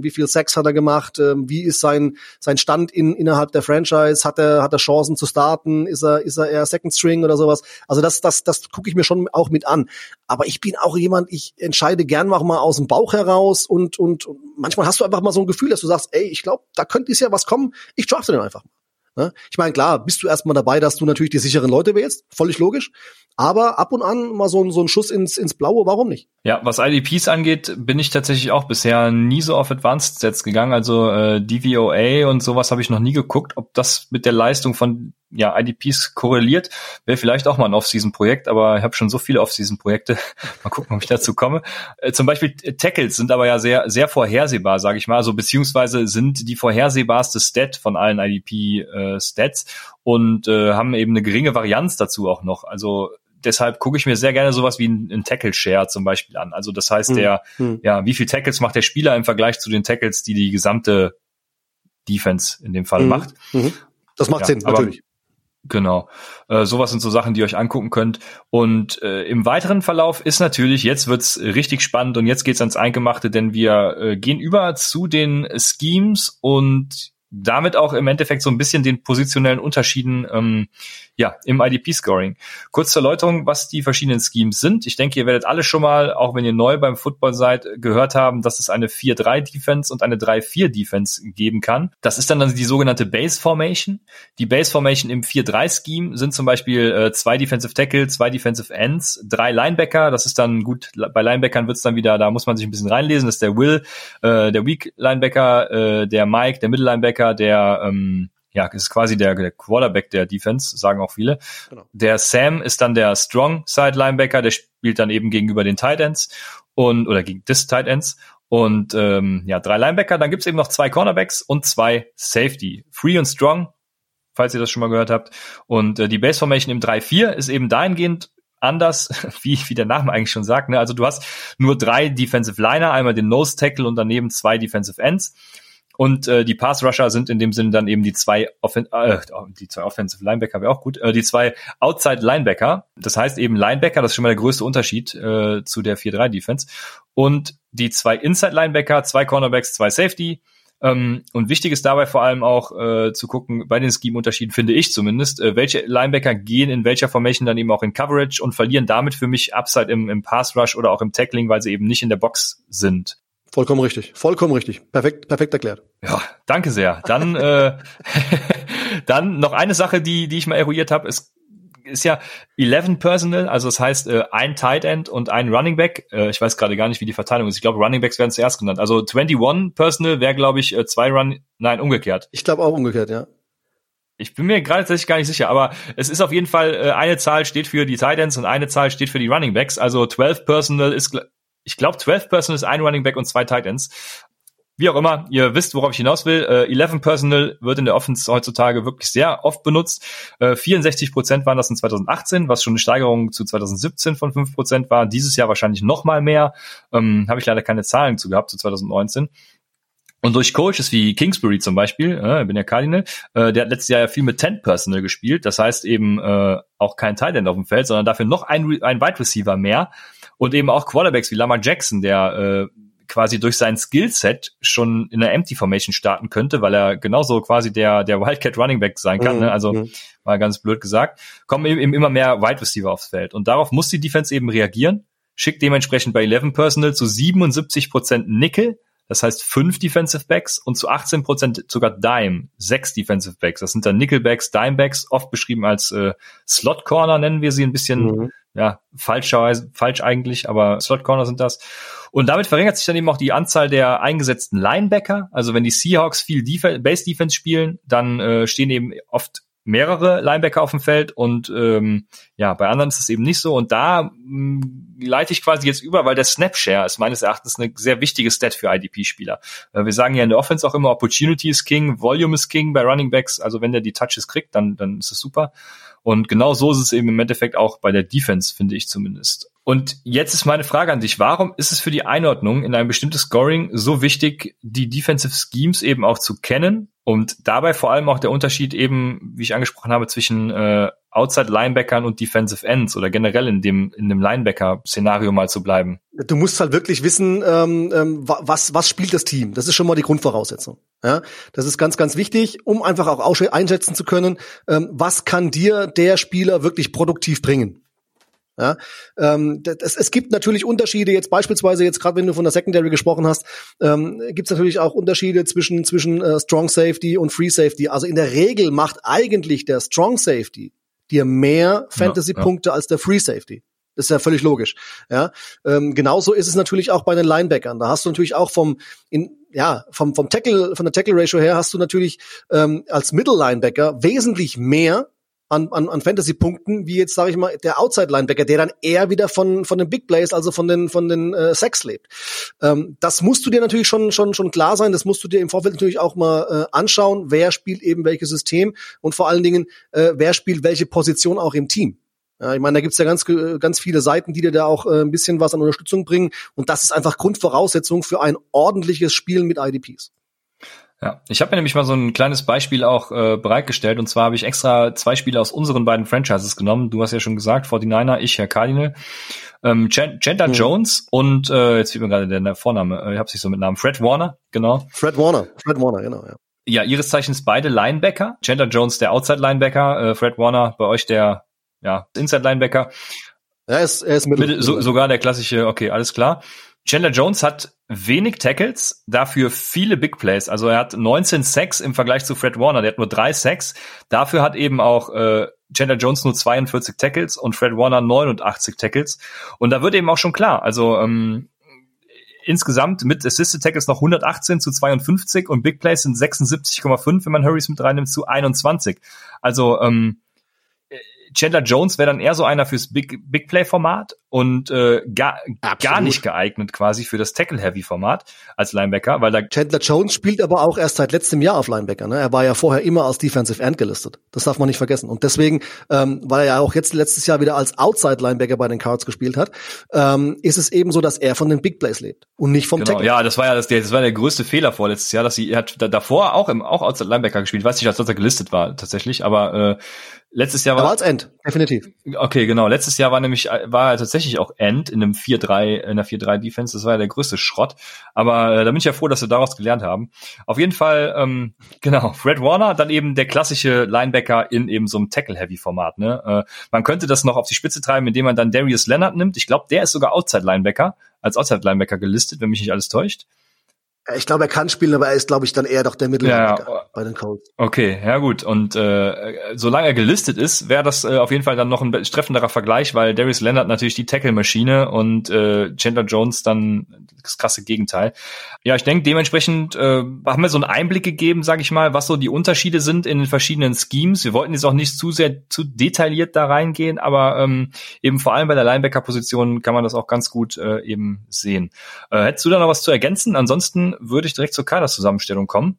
wie viel Sex hat er gemacht, wie ist sein, sein Stand in, innerhalb der Franchise, hat er, hat er Chancen zu starten, ist er, ist er eher Second String oder sowas. Also das, das, das gucke ich mir schon auch mit an. Aber ich bin auch jemand, ich entscheide gern auch mal aus dem Bauch heraus und, und, und manchmal hast du einfach mal so ein Gefühl, dass du sagst, ey, ich glaube, da könnte dies ja was kommen, ich drafte den einfach mal. Ne? Ich meine, klar, bist du erstmal dabei, dass du natürlich die sicheren Leute wählst, völlig logisch. Aber ab und an mal so, so ein Schuss ins, ins Blaue, warum nicht? Ja, was IDPs angeht, bin ich tatsächlich auch bisher nie so auf Advanced Sets gegangen. Also äh, DVOA und sowas habe ich noch nie geguckt, ob das mit der Leistung von ja, IDPs korreliert. Wäre vielleicht auch mal ein Off-Season-Projekt, aber ich habe schon so viele Off-Season-Projekte. mal gucken, ob ich dazu komme. Äh, zum Beispiel Tackles sind aber ja sehr, sehr vorhersehbar, sage ich mal. Also beziehungsweise sind die vorhersehbarste Stat von allen IDP-Stats äh, und äh, haben eben eine geringe Varianz dazu auch noch. Also deshalb gucke ich mir sehr gerne sowas wie ein, ein Tackle-Share zum Beispiel an. Also das heißt, hm, der, hm. ja, wie viel Tackles macht der Spieler im Vergleich zu den Tackles, die die gesamte Defense in dem Fall hm. macht. Mhm. Das macht ja, Sinn, natürlich. Genau. Äh, sowas sind so Sachen, die ihr euch angucken könnt. Und äh, im weiteren Verlauf ist natürlich, jetzt wird's richtig spannend und jetzt geht's ans Eingemachte, denn wir äh, gehen über zu den Schemes und damit auch im Endeffekt so ein bisschen den positionellen Unterschieden ähm, ja, im IDP-Scoring. Kurz zur Erläuterung, was die verschiedenen Schemes sind. Ich denke, ihr werdet alle schon mal, auch wenn ihr neu beim Football seid, gehört haben, dass es eine 4-3-Defense und eine 3-4-Defense geben kann. Das ist dann, dann die sogenannte Base Formation. Die Base Formation im 4-3-Scheme sind zum Beispiel äh, zwei Defensive Tackle, zwei Defensive Ends, drei Linebacker. Das ist dann gut, bei Linebackern wird's dann wieder, da muss man sich ein bisschen reinlesen. Das ist der Will, äh, der Weak Linebacker, äh, der Mike, der Middle Linebacker, der ähm, ja, ist quasi der, der Quarterback der Defense, sagen auch viele. Genau. Der Sam ist dann der Strong Side Linebacker, der spielt dann eben gegenüber den Tight Ends und oder gegen des Tight Ends und ähm, ja, drei Linebacker, dann gibt's eben noch zwei Cornerbacks und zwei Safety. Free und Strong, falls ihr das schon mal gehört habt. Und äh, die Base Formation im 3-4 ist eben dahingehend anders, wie, wie der Name eigentlich schon sagt. Ne? Also du hast nur drei Defensive Liner, einmal den Nose Tackle und daneben zwei Defensive Ends. Und äh, die Pass Rusher sind in dem Sinne dann eben die zwei, Offen äh, die zwei Offensive Linebacker wäre auch gut, äh, die zwei Outside Linebacker. Das heißt eben Linebacker, das ist schon mal der größte Unterschied äh, zu der 4-3 Defense. Und die zwei Inside Linebacker, zwei Cornerbacks, zwei Safety. Ähm, und wichtig ist dabei vor allem auch äh, zu gucken, bei den Scheme-Unterschieden finde ich zumindest, äh, welche Linebacker gehen in welcher Formation dann eben auch in Coverage und verlieren damit für mich Upside im, im Pass Rush oder auch im Tackling, weil sie eben nicht in der Box sind. Vollkommen richtig, vollkommen richtig. Perfekt, perfekt erklärt. Ja, danke sehr. Dann, äh, dann noch eine Sache, die, die ich mal eruiert habe, ist, ist ja 11 Personal, also das heißt äh, ein Tight End und ein Running Back. Äh, ich weiß gerade gar nicht, wie die Verteilung ist. Ich glaube, Running Backs werden zuerst genannt. Also 21 Personal wäre, glaube ich, äh, zwei Run, nein, umgekehrt. Ich glaube auch umgekehrt, ja. Ich bin mir gerade tatsächlich gar nicht sicher, aber es ist auf jeden Fall, äh, eine Zahl steht für die Tight Ends und eine Zahl steht für die Running Backs. Also 12 Personal ist, ich glaube, 12 Personal ist ein Running Back und zwei Tight Ends. Wie auch immer, ihr wisst, worauf ich hinaus will. Äh, 11 Personal wird in der Offense heutzutage wirklich sehr oft benutzt. Äh, 64 Prozent waren das in 2018, was schon eine Steigerung zu 2017 von 5 Prozent war. Dieses Jahr wahrscheinlich noch mal mehr. Ähm, Habe ich leider keine Zahlen zu gehabt zu 2019. Und durch Coaches wie Kingsbury zum Beispiel, äh, bin ja Cardinal, äh, der hat letztes Jahr ja viel mit 10 Personal gespielt. Das heißt eben äh, auch kein Tight auf dem Feld, sondern dafür noch ein, ein Wide Receiver mehr. Und eben auch Quarterbacks wie Lamar Jackson, der äh, quasi durch sein Skillset schon in einer Empty Formation starten könnte, weil er genauso quasi der der Wildcat Running Back sein kann. Ne? Mhm. Also mhm. mal ganz blöd gesagt, kommen eben immer mehr Wide Receiver aufs Feld und darauf muss die Defense eben reagieren. Schickt dementsprechend bei 11 Personal zu 77% Nickel das heißt fünf Defensive Backs und zu 18 Prozent sogar Dime, sechs Defensive Backs. Das sind dann Nickelbacks, Dimebacks, oft beschrieben als äh, Slot Corner nennen wir sie ein bisschen, mhm. Ja, falsch, falsch eigentlich, aber Slot Corner sind das. Und damit verringert sich dann eben auch die Anzahl der eingesetzten Linebacker. Also wenn die Seahawks viel Def Base Defense spielen, dann äh, stehen eben oft mehrere Linebacker auf dem Feld und ähm, ja, bei anderen ist es eben nicht so. Und da mh, mm, leite ich quasi jetzt über, weil der Snapshare ist meines Erachtens eine sehr wichtige Stat für IDP-Spieler. Äh, wir sagen ja in der Offense auch immer, Opportunity ist King, Volume ist King bei Running Backs. Also wenn der die Touches kriegt, dann, dann ist es super. Und genau so ist es eben im Endeffekt auch bei der Defense, finde ich zumindest. Und jetzt ist meine Frage an dich. Warum ist es für die Einordnung in ein bestimmtes Scoring so wichtig, die Defensive Schemes eben auch zu kennen und dabei vor allem auch der Unterschied eben, wie ich angesprochen habe, zwischen äh, Outside Linebackern und Defensive Ends oder generell in dem in dem Linebacker-Szenario mal zu bleiben. Du musst halt wirklich wissen, ähm, ähm, was was spielt das Team. Das ist schon mal die Grundvoraussetzung. Ja, das ist ganz ganz wichtig, um einfach auch einschätzen zu können, ähm, was kann dir der Spieler wirklich produktiv bringen. Ja, ähm, das, es gibt natürlich Unterschiede, jetzt beispielsweise, jetzt gerade wenn du von der Secondary gesprochen hast, ähm, gibt es natürlich auch Unterschiede zwischen, zwischen äh, Strong Safety und Free Safety. Also in der Regel macht eigentlich der Strong Safety dir mehr Fantasy-Punkte ja, ja. als der Free Safety. Das ist ja völlig logisch. Ja, ähm, genauso ist es natürlich auch bei den Linebackern. Da hast du natürlich auch vom in, ja vom vom Tackle von der Tackle Ratio her hast du natürlich ähm, als Middle Linebacker wesentlich mehr an, an, an Fantasy-Punkten, wie jetzt, sage ich mal, der Outside-Linebacker, der dann eher wieder von, von den Big Plays, also von den, von den äh, Sacks lebt. Ähm, das musst du dir natürlich schon, schon, schon klar sein, das musst du dir im Vorfeld natürlich auch mal äh, anschauen, wer spielt eben welches System und vor allen Dingen, äh, wer spielt welche Position auch im Team. Ja, ich meine, da gibt's ja ganz, ganz viele Seiten, die dir da auch äh, ein bisschen was an Unterstützung bringen. Und das ist einfach Grundvoraussetzung für ein ordentliches Spielen mit IDPs. Ja, ich habe mir nämlich mal so ein kleines Beispiel auch äh, bereitgestellt und zwar habe ich extra zwei Spiele aus unseren beiden Franchises genommen. Du hast ja schon gesagt, 49er, ich Herr Cardinal. Ähm, Chandler mhm. Jones und äh, jetzt fehlt mir gerade der, Vorname, äh, ich habe sich so mit Namen, Fred Warner, genau. Fred Warner, Fred Warner, genau, ja. Ja, ihres Zeichens beide Linebacker. Chandler Jones der Outside Linebacker, äh, Fred Warner bei euch der ja, Inside Linebacker. Er ist, er ist mit, so, sogar der klassische, okay, alles klar. Chandler Jones hat wenig Tackles, dafür viele Big Plays. Also er hat 19 Sacks im Vergleich zu Fred Warner, der hat nur drei Sacks. Dafür hat eben auch äh, Chandler Jones nur 42 Tackles und Fred Warner 89 Tackles. Und da wird eben auch schon klar, also ähm, insgesamt mit Assisted Tackles noch 118 zu 52 und Big Plays sind 76,5, wenn man Hurries mit reinnimmt, zu 21. Also ähm, Chandler Jones wäre dann eher so einer fürs Big, Big Play-Format und äh, gar, gar nicht geeignet quasi für das Tackle-Heavy-Format als Linebacker, weil da Chandler Jones spielt aber auch erst seit letztem Jahr auf Linebacker. Ne? Er war ja vorher immer als Defensive End gelistet. Das darf man nicht vergessen. Und deswegen, ähm, weil er ja auch jetzt letztes Jahr wieder als Outside-Linebacker bei den Cards gespielt hat, ähm, ist es eben so, dass er von den Big Plays lebt und nicht vom genau. Tackle. Ja, das war ja das, das war der größte Fehler vorletztes Jahr, dass sie er hat davor auch im auch Outside-Linebacker gespielt. Ich weiß nicht, als er gelistet war tatsächlich, aber äh, Letztes Jahr war. Aber als End, definitiv. Okay, genau. Letztes Jahr war nämlich, war er tatsächlich auch End in einem 4-3, in einer 4-3 Defense. Das war ja der größte Schrott. Aber äh, da bin ich ja froh, dass wir daraus gelernt haben. Auf jeden Fall, ähm, genau, Fred Warner, dann eben der klassische Linebacker in eben so einem Tackle-Heavy-Format. Ne? Äh, man könnte das noch auf die Spitze treiben, indem man dann Darius Leonard nimmt. Ich glaube, der ist sogar Outside-Linebacker, als Outside-Linebacker gelistet, wenn mich nicht alles täuscht. Ich glaube, er kann spielen, aber er ist, glaube ich, dann eher doch der Mittellinebacker ja, bei den Colts. Okay, ja gut. Und äh, solange er gelistet ist, wäre das äh, auf jeden Fall dann noch ein treffenderer Vergleich, weil Darius Leonard natürlich die Tackle-Maschine und äh, Chandler Jones dann das krasse Gegenteil. Ja, ich denke, dementsprechend äh, haben wir so einen Einblick gegeben, sage ich mal, was so die Unterschiede sind in den verschiedenen Schemes. Wir wollten jetzt auch nicht zu sehr zu detailliert da reingehen, aber ähm, eben vor allem bei der Linebacker-Position kann man das auch ganz gut äh, eben sehen. Äh, hättest du da noch was zu ergänzen? Ansonsten würde ich direkt zur Kaderzusammenstellung kommen.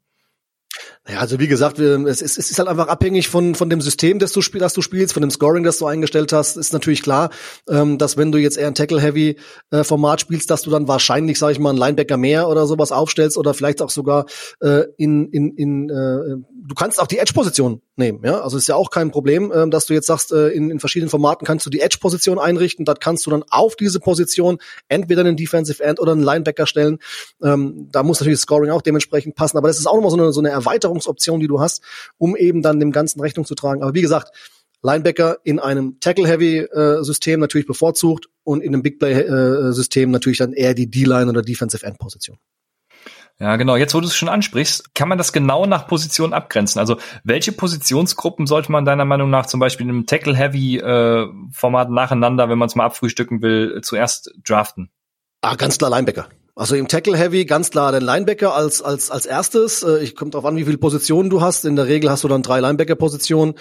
Ja, also wie gesagt, es ist, es ist halt einfach abhängig von, von dem System, das du, spiel, das du spielst, von dem Scoring, das du eingestellt hast. Ist natürlich klar, ähm, dass wenn du jetzt eher ein Tackle-Heavy-Format äh, spielst, dass du dann wahrscheinlich, sage ich mal, einen Linebacker mehr oder sowas aufstellst oder vielleicht auch sogar äh, in, in, in äh, du kannst auch die Edge-Position nehmen, ja. Also ist ja auch kein Problem, äh, dass du jetzt sagst, äh, in, in verschiedenen Formaten kannst du die Edge-Position einrichten, da kannst du dann auf diese Position entweder einen Defensive End oder einen Linebacker stellen. Ähm, da muss natürlich das Scoring auch dementsprechend passen, aber das ist auch nochmal so eine, so eine Erweiterung Steuerungsoption, die du hast, um eben dann dem Ganzen Rechnung zu tragen. Aber wie gesagt, Linebacker in einem Tackle-Heavy-System natürlich bevorzugt und in einem Big Play-System natürlich dann eher die D-Line oder Defensive End-Position. Ja, genau. Jetzt, wo du es schon ansprichst, kann man das genau nach Position abgrenzen. Also welche Positionsgruppen sollte man deiner Meinung nach zum Beispiel im Tackle-Heavy-Format äh, nacheinander, wenn man es mal abfrühstücken will, zuerst draften? Ah, ganz klar Linebacker. Also im Tackle Heavy ganz klar den Linebacker als als als erstes. Äh, ich kommt darauf an, wie viele Positionen du hast. In der Regel hast du dann drei Linebacker Positionen.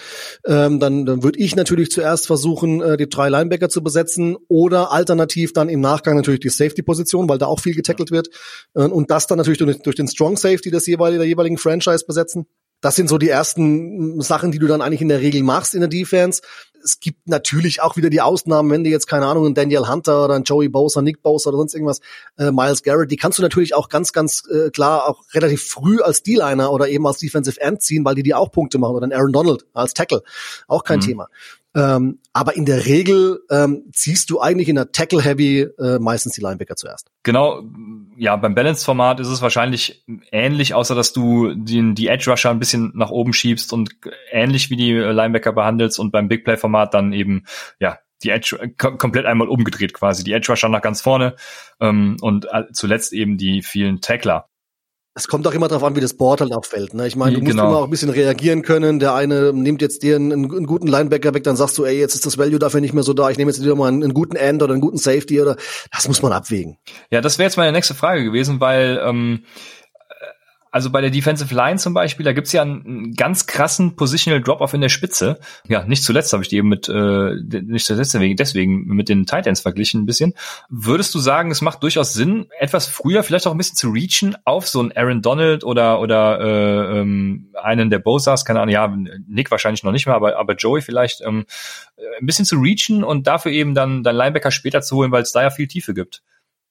Ähm, dann dann würde ich natürlich zuerst versuchen, äh, die drei Linebacker zu besetzen oder alternativ dann im Nachgang natürlich die Safety Position, weil da auch viel getackelt wird äh, und das dann natürlich durch, durch den Strong Safety des jeweiligen der jeweiligen Franchise besetzen. Das sind so die ersten Sachen, die du dann eigentlich in der Regel machst in der Defense es gibt natürlich auch wieder die Ausnahmen, wenn du jetzt, keine Ahnung, ein Daniel Hunter oder ein Joey Bosa, Nick Bosa oder sonst irgendwas, äh, Miles Garrett, die kannst du natürlich auch ganz, ganz äh, klar auch relativ früh als D-Liner oder eben als Defensive End ziehen, weil die die auch Punkte machen oder ein Aaron Donald als Tackle. Auch kein mhm. Thema. Ähm, aber in der Regel ähm, ziehst du eigentlich in der Tackle-Heavy äh, meistens die Linebacker zuerst. Genau, ja, beim Balance-Format ist es wahrscheinlich ähnlich, außer dass du den, die Edge-Rusher ein bisschen nach oben schiebst und ähnlich wie die Linebacker behandelst und beim Big-Play-Format dann eben, ja, die Edge komplett einmal umgedreht quasi. Die Edge Rusher nach ganz vorne ähm, und äh, zuletzt eben die vielen Tackler. Es kommt auch immer darauf an, wie das Board halt auch fällt. Ne? Ich meine, du musst genau. immer auch ein bisschen reagieren können. Der eine nimmt jetzt dir einen, einen, guten Linebacker weg, dann sagst du, ey, jetzt ist das Value dafür nicht mehr so da. Ich nehme jetzt wieder mal einen, einen, guten End oder einen guten Safety oder das muss man abwägen. Ja, das wäre jetzt meine nächste Frage gewesen, weil ähm, also bei der Defensive Line zum Beispiel, da gibt's ja einen ganz krassen Positional Drop-off in der Spitze. Ja, nicht zuletzt habe ich die eben mit, äh, nicht zuletzt deswegen, deswegen mit den Titans verglichen ein bisschen. Würdest du sagen, es macht durchaus Sinn, etwas früher vielleicht auch ein bisschen zu reachen auf so einen Aaron Donald oder oder äh, ähm, einen der Bosas, keine Ahnung, ja, Nick wahrscheinlich noch nicht mehr, aber, aber Joey vielleicht, ähm, ein bisschen zu reachen und dafür eben dann dein Linebacker später zu holen, weil es da ja viel Tiefe gibt.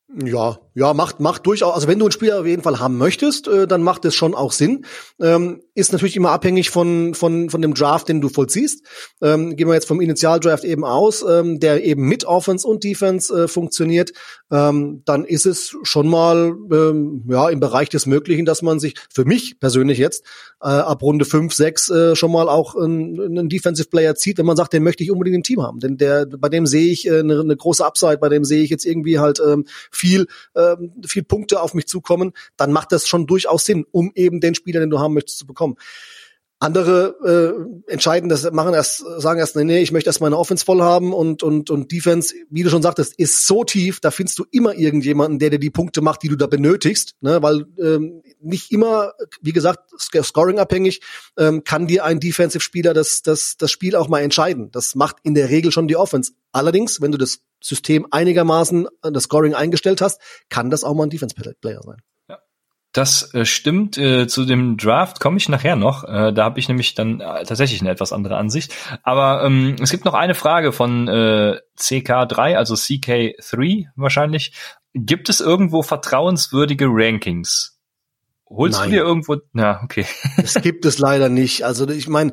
Ja, ja, macht, macht durchaus, also wenn du einen Spieler auf jeden Fall haben möchtest, äh, dann macht es schon auch Sinn. Ähm, ist natürlich immer abhängig von, von, von dem Draft, den du vollziehst. Ähm, gehen wir jetzt vom Initialdraft eben aus, ähm, der eben mit Offense und Defense äh, funktioniert, ähm, dann ist es schon mal ähm, ja im Bereich des Möglichen, dass man sich, für mich persönlich jetzt, äh, ab Runde 5, 6 äh, schon mal auch einen, einen Defensive Player zieht, wenn man sagt, den möchte ich unbedingt im Team haben. Denn der, bei dem sehe ich äh, eine, eine große Upside, bei dem sehe ich jetzt irgendwie halt ähm, viel, ähm, viel Punkte auf mich zukommen, dann macht das schon durchaus Sinn, um eben den Spieler, den du haben möchtest, zu bekommen. Andere äh, entscheiden das, machen erst, sagen erst, nee, nee, ich möchte erst meine Offense voll haben und, und, und Defense, wie du schon sagtest, ist so tief, da findest du immer irgendjemanden, der dir die Punkte macht, die du da benötigst, ne? weil ähm, nicht immer, wie gesagt, scoring abhängig, ähm, kann dir ein Defensive-Spieler das, das, das Spiel auch mal entscheiden. Das macht in der Regel schon die Offense. Allerdings, wenn du das System einigermaßen das Scoring eingestellt hast, kann das auch mal ein Defense-Player sein. Das äh, stimmt. Äh, zu dem Draft komme ich nachher noch. Äh, da habe ich nämlich dann äh, tatsächlich eine etwas andere Ansicht. Aber ähm, es gibt noch eine Frage von äh, CK3, also CK3 wahrscheinlich. Gibt es irgendwo vertrauenswürdige Rankings? Holst Nein. du dir irgendwo? Ja, okay. Das gibt es leider nicht. Also ich meine,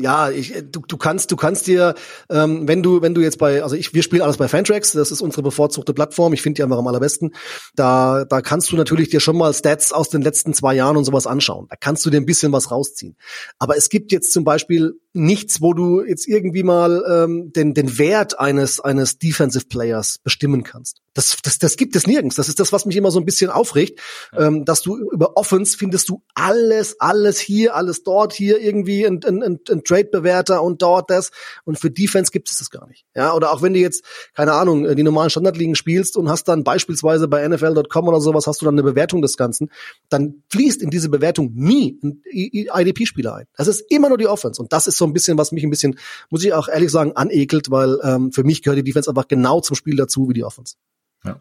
ja, ich, du, du kannst, du kannst dir, ähm, wenn du, wenn du jetzt bei, also ich, wir spielen alles bei Fantrax, das ist unsere bevorzugte Plattform. Ich finde die einfach am allerbesten. Da, da kannst du natürlich dir schon mal Stats aus den letzten zwei Jahren und sowas anschauen. Da kannst du dir ein bisschen was rausziehen. Aber es gibt jetzt zum Beispiel nichts, wo du jetzt irgendwie mal ähm, den, den Wert eines, eines Defensive Players bestimmen kannst. Das, das, das gibt es nirgends. Das ist das, was mich immer so ein bisschen aufregt, ja. ähm, dass du über Offense findest du alles, alles hier, alles dort, hier irgendwie ein, ein, ein, ein Trade-Bewerter und dort das. Und für Defense gibt es das gar nicht. Ja, oder auch wenn du jetzt, keine Ahnung, die normalen Standardligen spielst und hast dann beispielsweise bei NFL.com oder sowas, hast du dann eine Bewertung des Ganzen, dann fließt in diese Bewertung nie ein IDP-Spieler ein. Das ist immer nur die Offense. Und das ist so ein bisschen, was mich ein bisschen, muss ich auch ehrlich sagen, anekelt, weil ähm, für mich gehört die Defense einfach genau zum Spiel dazu wie die Offense. Ja.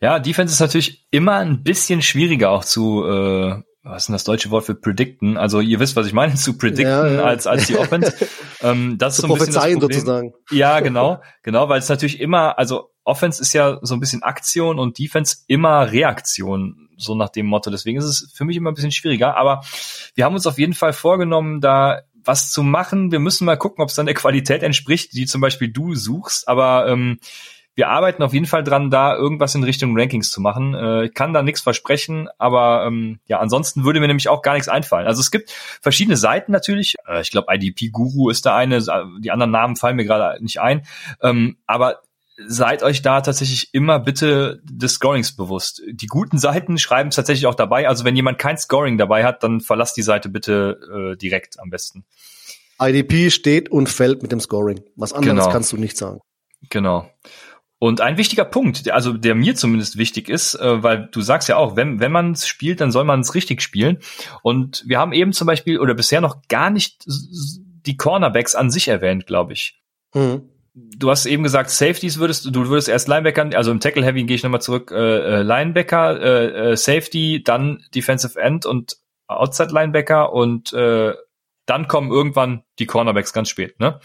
Ja, Defense ist natürlich immer ein bisschen schwieriger auch zu, äh, was ist denn das deutsche Wort für predicten? Also ihr wisst, was ich meine, zu predicten ja, ja. als als die Offense. ähm, das zu ist so ein bisschen das Problem. sozusagen. Ja, genau, genau, weil es natürlich immer, also Offense ist ja so ein bisschen Aktion und Defense immer Reaktion, so nach dem Motto. Deswegen ist es für mich immer ein bisschen schwieriger. Aber wir haben uns auf jeden Fall vorgenommen, da was zu machen. Wir müssen mal gucken, ob es dann der Qualität entspricht, die zum Beispiel du suchst. Aber ähm, wir arbeiten auf jeden Fall dran, da irgendwas in Richtung Rankings zu machen. Äh, ich kann da nichts versprechen, aber ähm, ja, ansonsten würde mir nämlich auch gar nichts einfallen. Also es gibt verschiedene Seiten natürlich. Äh, ich glaube, IDP Guru ist da eine, die anderen Namen fallen mir gerade nicht ein. Ähm, aber seid euch da tatsächlich immer bitte des Scorings bewusst. Die guten Seiten schreiben es tatsächlich auch dabei. Also wenn jemand kein Scoring dabei hat, dann verlasst die Seite bitte äh, direkt am besten. IDP steht und fällt mit dem Scoring. Was anderes genau. kannst du nicht sagen. Genau. Und ein wichtiger Punkt, also der mir zumindest wichtig ist, äh, weil du sagst ja auch, wenn, wenn man es spielt, dann soll man es richtig spielen. Und wir haben eben zum Beispiel oder bisher noch gar nicht die Cornerbacks an sich erwähnt, glaube ich. Mhm. Du hast eben gesagt, Safeties würdest du würdest erst Linebacker, also im Tackle Heavy gehe ich nochmal zurück, äh, äh, Linebacker, äh, äh, Safety, dann Defensive End und Outside Linebacker und äh, dann kommen irgendwann die Cornerbacks ganz spät, ne?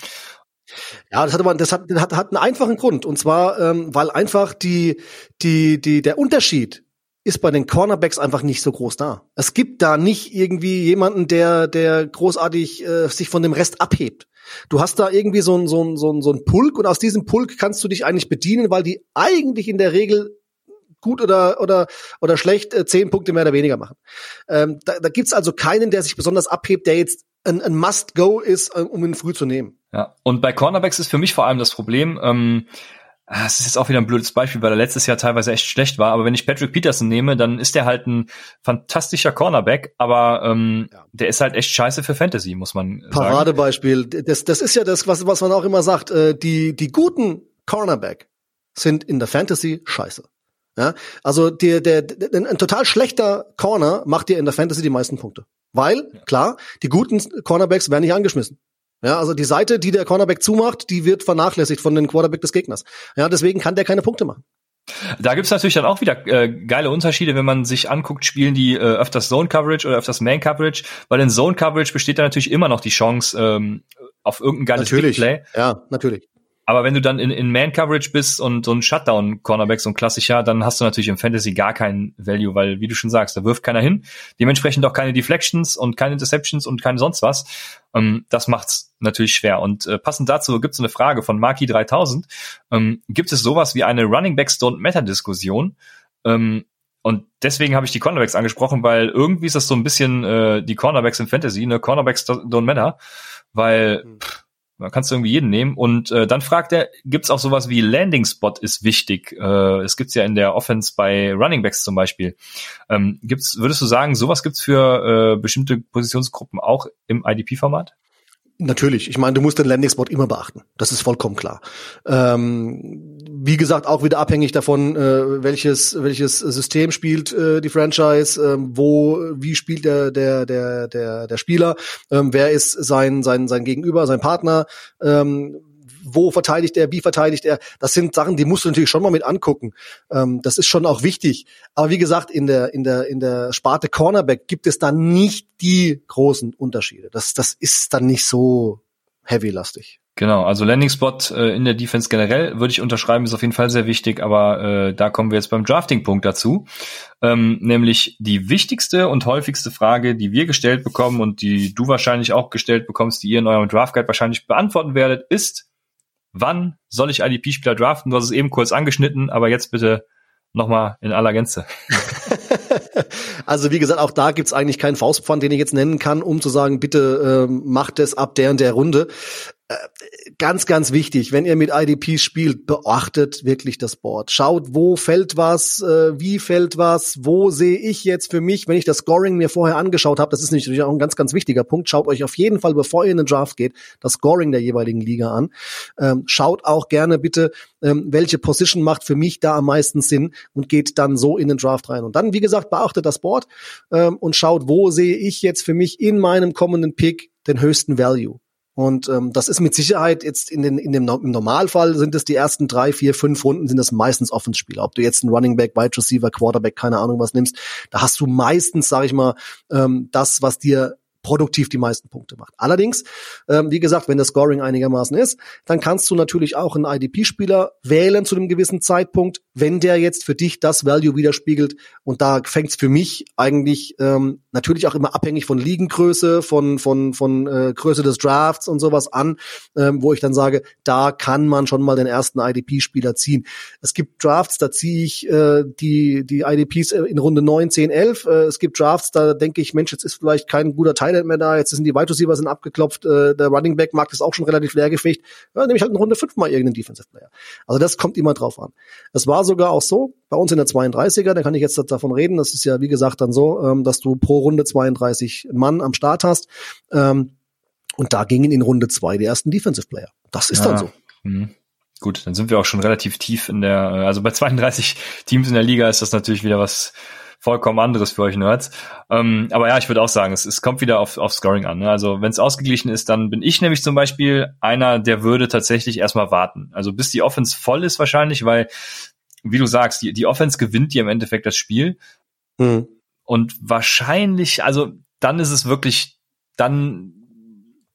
Ja, das hat aber das hat, hat, hat einen einfachen Grund und zwar ähm, weil einfach die die die der Unterschied ist bei den Cornerbacks einfach nicht so groß da. Es gibt da nicht irgendwie jemanden, der der großartig äh, sich von dem Rest abhebt. Du hast da irgendwie so ein so ein so ein so ein Pulk und aus diesem Pulk kannst du dich eigentlich bedienen, weil die eigentlich in der Regel gut oder oder oder schlecht äh, zehn Punkte mehr oder weniger machen. Ähm, da da gibt's also keinen, der sich besonders abhebt, der jetzt ein, ein Must-Go ist, äh, um ihn früh zu nehmen. Ja, und bei Cornerbacks ist für mich vor allem das Problem, ähm, es ist jetzt auch wieder ein blödes Beispiel, weil er letztes Jahr teilweise echt schlecht war, aber wenn ich Patrick Peterson nehme, dann ist der halt ein fantastischer Cornerback, aber ähm, ja. der ist halt echt scheiße für Fantasy, muss man sagen. Paradebeispiel. Das, das ist ja das, was, was man auch immer sagt. Äh, die, die guten Cornerback sind in der Fantasy scheiße. Ja, also der, der, der, ein total schlechter Corner macht dir in der Fantasy die meisten Punkte. Weil, ja. klar, die guten Cornerbacks werden nicht angeschmissen. Ja, also die Seite, die der Cornerback zumacht, die wird vernachlässigt von den Quarterback des Gegners. Ja, deswegen kann der keine Punkte machen. Da gibt's natürlich dann auch wieder äh, geile Unterschiede, wenn man sich anguckt, spielen die äh, öfters Zone Coverage oder öfters Man Coverage, weil in Zone Coverage besteht da natürlich immer noch die Chance ähm, auf irgendein geiles natürlich. Play. Ja, natürlich. Aber wenn du dann in, in Man-Coverage bist und so ein Shutdown-Cornerback, so ein klassischer, dann hast du natürlich im Fantasy gar keinen Value, weil, wie du schon sagst, da wirft keiner hin. Dementsprechend auch keine Deflections und keine Interceptions und keine sonst was. Ähm, das macht's natürlich schwer. Und äh, passend dazu gibt's eine Frage von Marky 3000. Ähm, gibt es sowas wie eine Running Backs Don't Matter-Diskussion? Ähm, und deswegen habe ich die Cornerbacks angesprochen, weil irgendwie ist das so ein bisschen äh, die Cornerbacks in Fantasy, ne? Cornerbacks don't matter, weil hm. pff, man kannst du irgendwie jeden nehmen. Und äh, dann fragt er, gibt's auch sowas wie Landing Spot ist wichtig? Äh, es gibt's ja in der Offense bei Running Backs zum Beispiel. Ähm, gibt's, würdest du sagen, sowas gibt's für äh, bestimmte Positionsgruppen auch im IDP-Format? Natürlich. Ich meine, du musst den Landing-Spot immer beachten. Das ist vollkommen klar. Ähm, wie gesagt, auch wieder abhängig davon, äh, welches welches System spielt äh, die Franchise, äh, wo wie spielt der der der der der Spieler, ähm, wer ist sein sein sein Gegenüber, sein Partner. Ähm, wo verteidigt er, wie verteidigt er. Das sind Sachen, die musst du natürlich schon mal mit angucken. Ähm, das ist schon auch wichtig. Aber wie gesagt, in der, in der, in der Sparte Cornerback gibt es da nicht die großen Unterschiede. Das, das ist dann nicht so heavy-lastig. Genau, also Landing Spot äh, in der Defense generell würde ich unterschreiben, ist auf jeden Fall sehr wichtig, aber äh, da kommen wir jetzt beim Drafting-Punkt dazu. Ähm, nämlich die wichtigste und häufigste Frage, die wir gestellt bekommen und die du wahrscheinlich auch gestellt bekommst, die ihr in eurem Draft Guide wahrscheinlich beantworten werdet, ist, wann soll ich IDP-Spieler draften? Du hast es eben kurz angeschnitten, aber jetzt bitte nochmal in aller Gänze. also wie gesagt, auch da gibt's eigentlich keinen Faustpfand, den ich jetzt nennen kann, um zu sagen, bitte äh, macht es ab der und der Runde. Ganz, ganz wichtig, wenn ihr mit IDPs spielt, beachtet wirklich das Board. Schaut, wo fällt was, äh, wie fällt was, wo sehe ich jetzt für mich, wenn ich das Scoring mir vorher angeschaut habe, das ist natürlich auch ein ganz, ganz wichtiger Punkt. Schaut euch auf jeden Fall, bevor ihr in den Draft geht, das Scoring der jeweiligen Liga an. Ähm, schaut auch gerne bitte, ähm, welche Position macht für mich da am meisten Sinn und geht dann so in den Draft rein. Und dann, wie gesagt, beachtet das Board ähm, und schaut, wo sehe ich jetzt für mich in meinem kommenden Pick den höchsten Value. Und ähm, das ist mit Sicherheit jetzt in den in dem im Normalfall sind es die ersten drei, vier, fünf Runden sind das meistens Offenspieler. Ob du jetzt einen Running Back, Wide Receiver, Quarterback, keine Ahnung was nimmst, da hast du meistens, sage ich mal, ähm, das, was dir produktiv die meisten Punkte macht. Allerdings, ähm, wie gesagt, wenn das Scoring einigermaßen ist, dann kannst du natürlich auch einen IDP-Spieler wählen zu einem gewissen Zeitpunkt, wenn der jetzt für dich das Value widerspiegelt. Und da fängt es für mich eigentlich ähm, natürlich auch immer abhängig von Ligengröße, von von von äh, Größe des Drafts und sowas an, ähm, wo ich dann sage, da kann man schon mal den ersten IDP-Spieler ziehen. Es gibt Drafts, da ziehe ich äh, die die IDPs in Runde 9, 10, 11. Äh, es gibt Drafts, da denke ich, Mensch, jetzt ist vielleicht kein guter Teil Tight mehr da, jetzt sind die Wide Receiver sind abgeklopft, äh, der Running Back Markt ist auch schon relativ leergefegt. Ja, nehme ich halt in Runde fünfmal irgendeinen Defensive Player. Also das kommt immer drauf an. Es war sogar auch so, bei uns in der 32er, da kann ich jetzt davon reden, das ist ja wie gesagt dann so, ähm, dass du pro Runde 32 Mann am Start hast. Ähm, und da gingen in Runde zwei die ersten Defensive Player. Das ist ja. dann so. Mhm. Gut, dann sind wir auch schon relativ tief in der, äh, also bei 32 Teams in der Liga ist das natürlich wieder was vollkommen anderes für euch Nerds. Ähm, aber ja, ich würde auch sagen, es, es kommt wieder auf, auf Scoring an. Ne? Also wenn es ausgeglichen ist, dann bin ich nämlich zum Beispiel einer, der würde tatsächlich erstmal warten. Also bis die Offense voll ist wahrscheinlich, weil, wie du sagst, die, die Offense gewinnt dir im Endeffekt das Spiel. Mhm. Und wahrscheinlich, also dann ist es wirklich, dann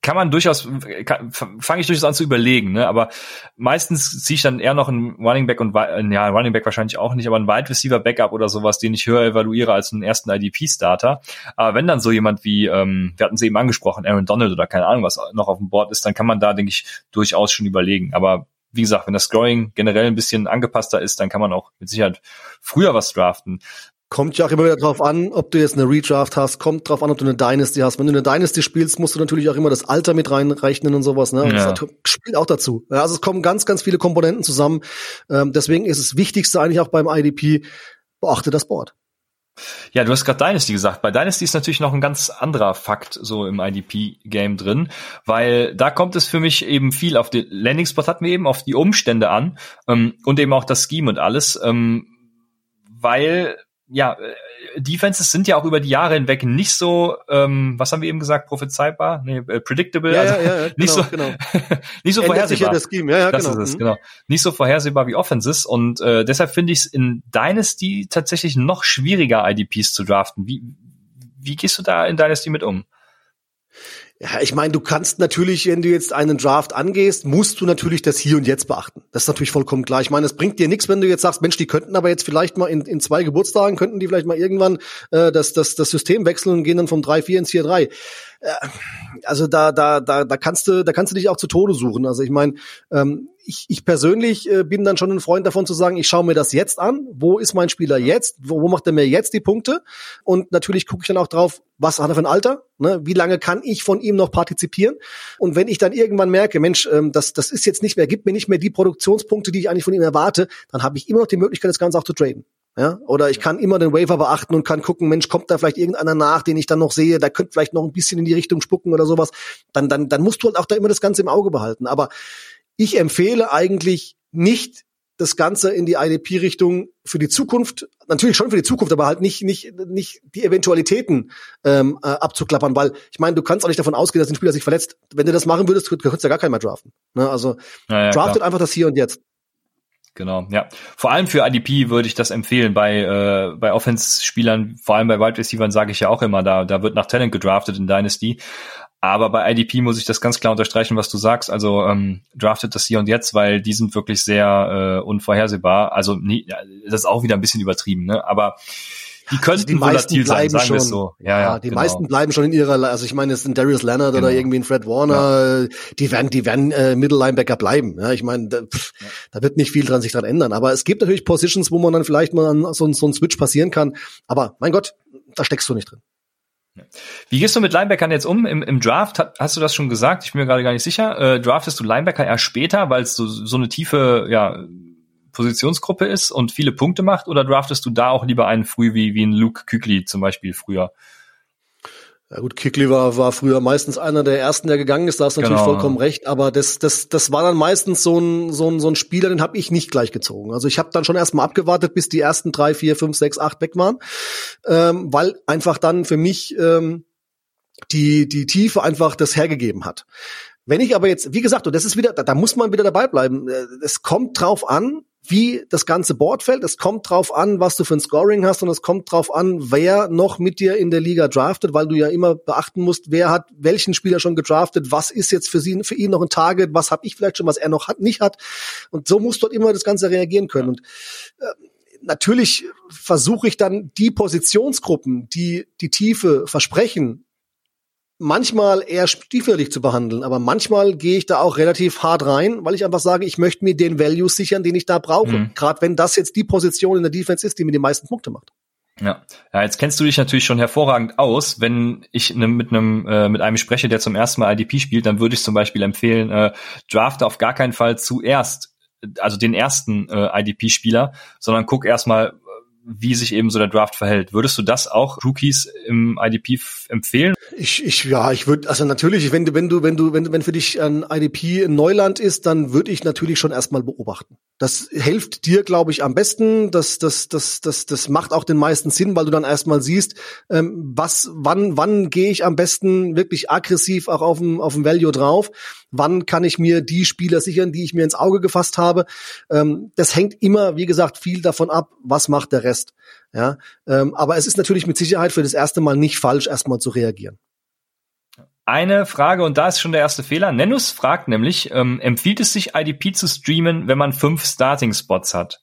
kann man durchaus, fange ich durchaus an zu überlegen, ne? aber meistens ziehe ich dann eher noch einen Running Back und, ja, Running Back wahrscheinlich auch nicht, aber einen Wide Receiver Backup oder sowas, den ich höher evaluiere als einen ersten IDP-Starter. Aber wenn dann so jemand wie, ähm, wir hatten sie eben angesprochen, Aaron Donald oder keine Ahnung, was noch auf dem Board ist, dann kann man da, denke ich, durchaus schon überlegen. Aber wie gesagt, wenn das Scoring generell ein bisschen angepasster ist, dann kann man auch mit Sicherheit früher was draften. Kommt ja auch immer wieder drauf an, ob du jetzt eine Redraft hast, kommt drauf an, ob du eine Dynasty hast. Wenn du eine Dynasty spielst, musst du natürlich auch immer das Alter mit reinrechnen und sowas. Ne? Ja. Das spielt auch dazu. Ja, also es kommen ganz, ganz viele Komponenten zusammen. Ähm, deswegen ist es Wichtigste eigentlich auch beim IDP, beachte das Board. Ja, du hast gerade Dynasty gesagt. Bei Dynasty ist natürlich noch ein ganz anderer Fakt so im IDP-Game drin, weil da kommt es für mich eben viel auf den Landing-Spot hatten wir eben, auf die Umstände an ähm, und eben auch das Scheme und alles, ähm, weil ja, äh, Defenses sind ja auch über die Jahre hinweg nicht so, ähm, was haben wir eben gesagt, prophezeibar, nee, äh, predictable, ja, also ja, ja, genau, nicht so, genau. nicht so vorhersehbar. Das, Scheme. Ja, ja, das genau. ist es, mhm. genau. Nicht so vorhersehbar wie Offenses und äh, deshalb finde ich es in Dynasty tatsächlich noch schwieriger, IDPs zu draften. Wie, wie gehst du da in Dynasty mit um? Ja, ich meine, du kannst natürlich, wenn du jetzt einen Draft angehst, musst du natürlich das Hier und Jetzt beachten. Das ist natürlich vollkommen klar. Ich meine, es bringt dir nichts, wenn du jetzt sagst, Mensch, die könnten aber jetzt vielleicht mal in, in zwei Geburtstagen, könnten die vielleicht mal irgendwann äh, das, das, das System wechseln und gehen dann vom 3-4 ins 4-3. Äh, also da, da, da, da kannst du, da kannst du dich auch zu Tode suchen. Also ich meine, ähm, ich, ich persönlich äh, bin dann schon ein Freund davon zu sagen, ich schaue mir das jetzt an. Wo ist mein Spieler jetzt? Wo, wo macht er mir jetzt die Punkte? Und natürlich gucke ich dann auch drauf, was hat er für ein Alter? Ne? Wie lange kann ich von ihm noch partizipieren? Und wenn ich dann irgendwann merke, Mensch, ähm, das, das ist jetzt nicht mehr, gibt mir nicht mehr die Produktionspunkte, die ich eigentlich von ihm erwarte, dann habe ich immer noch die Möglichkeit, das Ganze auch zu traden. Ja, oder ich kann immer den Waiver beachten und kann gucken, Mensch, kommt da vielleicht irgendeiner nach, den ich dann noch sehe, da könnte vielleicht noch ein bisschen in die Richtung spucken oder sowas. Dann, dann, dann musst du halt auch da immer das Ganze im Auge behalten. Aber ich empfehle eigentlich nicht das Ganze in die IDP-Richtung für die Zukunft, natürlich schon für die Zukunft, aber halt nicht nicht nicht die Eventualitäten ähm, äh, abzuklappern, weil ich meine, du kannst auch nicht davon ausgehen, dass ein Spieler sich verletzt. Wenn du das machen würdest, könntest du ja gar keinen mehr draften. Ne? Also ja, ja, draftet klar. einfach das hier und jetzt. Genau, ja. Vor allem für IDP würde ich das empfehlen. Bei, äh, bei Offense-Spielern, vor allem bei Wide Receivers sage ich ja auch immer, da, da wird nach Talent gedraftet in Dynasty. Aber bei IDP muss ich das ganz klar unterstreichen, was du sagst. Also ähm, draftet das hier und jetzt, weil die sind wirklich sehr äh, unvorhersehbar. Also nie, das ist auch wieder ein bisschen übertrieben, ne? Aber die könnten also die volatil sein, sagen wir so. Ja, ja, ja die genau. meisten bleiben schon in ihrer, also ich meine, es sind Darius Leonard genau. oder irgendwie ein Fred Warner, ja. die werden, die werden äh, Middle Linebacker bleiben. Ja, ich meine, da, pff, ja. da wird nicht viel dran sich dran ändern. Aber es gibt natürlich Positions, wo man dann vielleicht mal an so, so ein Switch passieren kann. Aber mein Gott, da steckst du nicht drin. Wie gehst du mit Linebackern jetzt um? Im, im Draft hast, hast du das schon gesagt? Ich bin mir gerade gar nicht sicher. Äh, draftest du Linebacker erst später, weil es so, so eine tiefe ja, Positionsgruppe ist und viele Punkte macht? Oder draftest du da auch lieber einen früh wie, wie ein Luke Kükli zum Beispiel früher? Ja gut, Kikli war, war früher meistens einer der ersten, der gegangen ist, da hast du natürlich genau. vollkommen recht, aber das, das, das war dann meistens so ein, so ein, so ein Spieler, den habe ich nicht gleich gezogen. Also ich habe dann schon erstmal abgewartet, bis die ersten drei, vier, fünf, sechs, acht weg waren, ähm, weil einfach dann für mich ähm, die, die Tiefe einfach das hergegeben hat. Wenn ich aber jetzt, wie gesagt, und das ist wieder, da, da muss man wieder dabei bleiben. Äh, es kommt drauf an, wie das ganze Board fällt. Es kommt drauf an, was du für ein Scoring hast und es kommt drauf an, wer noch mit dir in der Liga draftet, weil du ja immer beachten musst, wer hat welchen Spieler schon gedraftet, was ist jetzt für, sie, für ihn noch ein Target, was habe ich vielleicht schon, was er noch hat, nicht hat. Und so musst du halt immer das Ganze reagieren können. Und äh, natürlich versuche ich dann die Positionsgruppen, die die Tiefe versprechen, manchmal eher stiefelig zu behandeln, aber manchmal gehe ich da auch relativ hart rein, weil ich einfach sage, ich möchte mir den Value sichern, den ich da brauche. Mhm. Gerade wenn das jetzt die Position in der Defense ist, die mir die meisten Punkte macht. Ja. ja, jetzt kennst du dich natürlich schon hervorragend aus. Wenn ich ne, mit einem äh, mit einem spreche, der zum ersten Mal IDP spielt, dann würde ich zum Beispiel empfehlen, äh, drafte auf gar keinen Fall zuerst, also den ersten äh, IDP-Spieler, sondern guck erstmal, wie sich eben so der Draft verhält. Würdest du das auch Rookies im IDP empfehlen? Ich, ich, ja, ich würde, also natürlich, wenn du, wenn du, wenn du, wenn, wenn für dich ein IDP ein Neuland ist, dann würde ich natürlich schon erstmal beobachten. Das hilft dir, glaube ich, am besten. Das, das, das, das, das macht auch den meisten Sinn, weil du dann erstmal siehst, ähm, was, wann, wann gehe ich am besten wirklich aggressiv auch auf dem, auf dem Value drauf wann kann ich mir die Spieler sichern, die ich mir ins Auge gefasst habe. Ähm, das hängt immer, wie gesagt, viel davon ab, was macht der Rest. Ja, ähm, aber es ist natürlich mit Sicherheit für das erste Mal nicht falsch, erstmal zu reagieren. Eine Frage, und da ist schon der erste Fehler. Nenus fragt nämlich, ähm, empfiehlt es sich, IDP zu streamen, wenn man fünf Starting-Spots hat?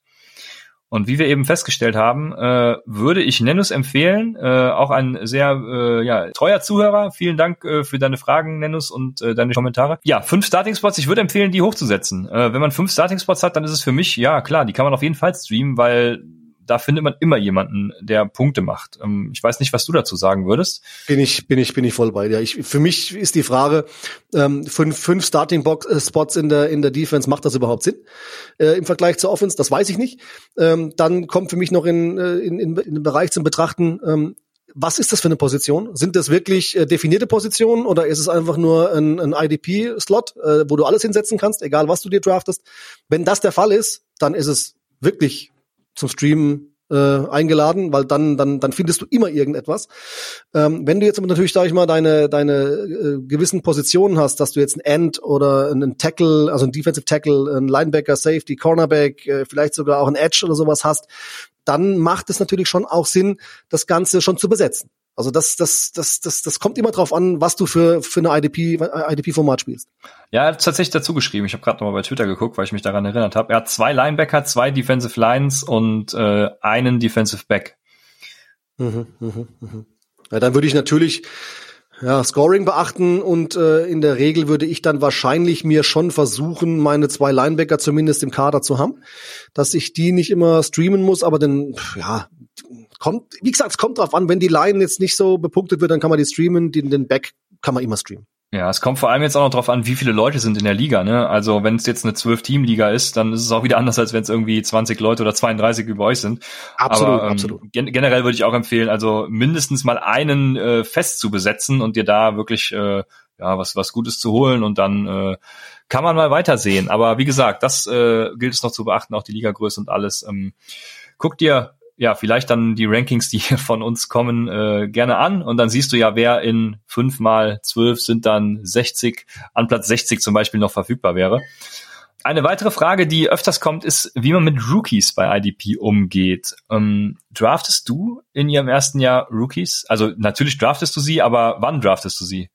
Und wie wir eben festgestellt haben, äh, würde ich Nenus empfehlen, äh, auch ein sehr äh, ja, treuer Zuhörer. Vielen Dank äh, für deine Fragen, Nenus, und äh, deine Kommentare. Ja, fünf Starting-Spots. Ich würde empfehlen, die hochzusetzen. Äh, wenn man fünf Starting-Spots hat, dann ist es für mich, ja klar, die kann man auf jeden Fall streamen, weil da findet man immer jemanden, der Punkte macht. Ähm, ich weiß nicht, was du dazu sagen würdest. Bin ich, bin ich, bin ich voll bei dir. Ich, für mich ist die Frage, ähm, fünf, fünf Starting Box äh, Spots in der in der Defense macht das überhaupt Sinn äh, im Vergleich zur Offense? Das weiß ich nicht. Ähm, dann kommt für mich noch in, äh, in, in, in den Bereich zum Betrachten. Ähm, was ist das für eine Position? Sind das wirklich äh, definierte Positionen oder ist es einfach nur ein, ein IDP-Slot, äh, wo du alles hinsetzen kannst, egal was du dir draftest? Wenn das der Fall ist, dann ist es wirklich zum Streamen äh, eingeladen, weil dann dann dann findest du immer irgendetwas. Ähm, wenn du jetzt natürlich sag ich mal deine deine äh, gewissen Positionen hast, dass du jetzt ein End oder einen Tackle, also ein Defensive Tackle, ein Linebacker, Safety, Cornerback, äh, vielleicht sogar auch ein Edge oder sowas hast, dann macht es natürlich schon auch Sinn, das Ganze schon zu besetzen. Also das, das, das, das, das kommt immer drauf an, was du für, für eine IDP, IDP-Format spielst. Ja, er hat tatsächlich dazu geschrieben. Ich habe gerade nochmal bei Twitter geguckt, weil ich mich daran erinnert habe. Er hat zwei Linebacker, zwei Defensive Lines und äh, einen Defensive Back. Mhm, mhm, mhm. Ja, dann würde ich natürlich ja, Scoring beachten und äh, in der Regel würde ich dann wahrscheinlich mir schon versuchen, meine zwei Linebacker zumindest im Kader zu haben, dass ich die nicht immer streamen muss, aber dann, ja, kommt, wie gesagt, es kommt drauf an, wenn die Line jetzt nicht so bepunktet wird, dann kann man die streamen, den, den Back kann man immer streamen. Ja, es kommt vor allem jetzt auch noch drauf an, wie viele Leute sind in der Liga. Ne? Also wenn es jetzt eine 12-Team-Liga ist, dann ist es auch wieder anders, als wenn es irgendwie 20 Leute oder 32 über euch sind. Absolut, Aber, ähm, absolut. Gen generell würde ich auch empfehlen, also mindestens mal einen äh, fest zu besetzen und dir da wirklich äh, ja was was Gutes zu holen und dann äh, kann man mal weitersehen. Aber wie gesagt, das äh, gilt es noch zu beachten, auch die Ligagröße und alles. Ähm, guck dir ja, vielleicht dann die Rankings, die von uns kommen, äh, gerne an. Und dann siehst du ja, wer in fünf mal zwölf sind dann 60, an Platz 60 zum Beispiel noch verfügbar wäre. Eine weitere Frage, die öfters kommt, ist, wie man mit Rookies bei IDP umgeht. Ähm, draftest du in ihrem ersten Jahr Rookies? Also natürlich draftest du sie, aber wann draftest du sie?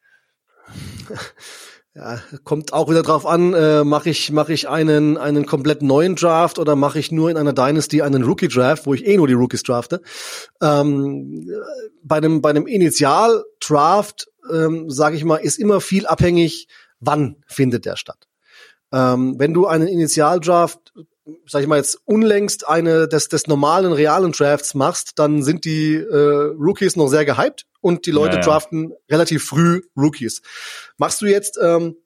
Ja, kommt auch wieder drauf an, äh, mache ich mache ich einen einen komplett neuen Draft oder mache ich nur in einer Dynasty einen Rookie Draft, wo ich eh nur die Rookies drafte. Ähm, bei einem bei einem Initial Draft, ähm, sage ich mal, ist immer viel abhängig, wann findet der statt. Ähm, wenn du einen Initial Draft sag ich mal jetzt unlängst eine des, des normalen realen Drafts machst, dann sind die äh, Rookies noch sehr gehypt und die Leute ja, ja. draften relativ früh Rookies. Machst du jetzt ähm,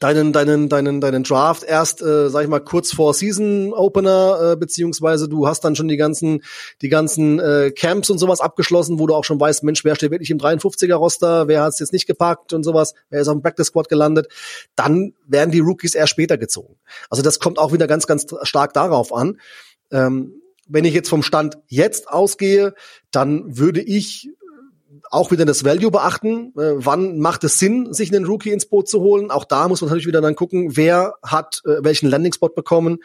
deinen deinen deinen deinen Draft erst äh, sag ich mal kurz vor Season Opener äh, beziehungsweise du hast dann schon die ganzen die ganzen äh, Camps und sowas abgeschlossen, wo du auch schon weißt, Mensch, wer steht wirklich im 53er Roster, wer hat es jetzt nicht gepackt und sowas, wer ist auf dem Practice Squad gelandet, dann werden die Rookies erst später gezogen. Also das kommt auch wieder ganz ganz stark darauf an. Ähm, wenn ich jetzt vom Stand jetzt ausgehe, dann würde ich auch wieder das Value beachten. Äh, wann macht es Sinn, sich einen Rookie ins Boot zu holen? Auch da muss man natürlich wieder dann gucken, wer hat äh, welchen Landing-Spot bekommen.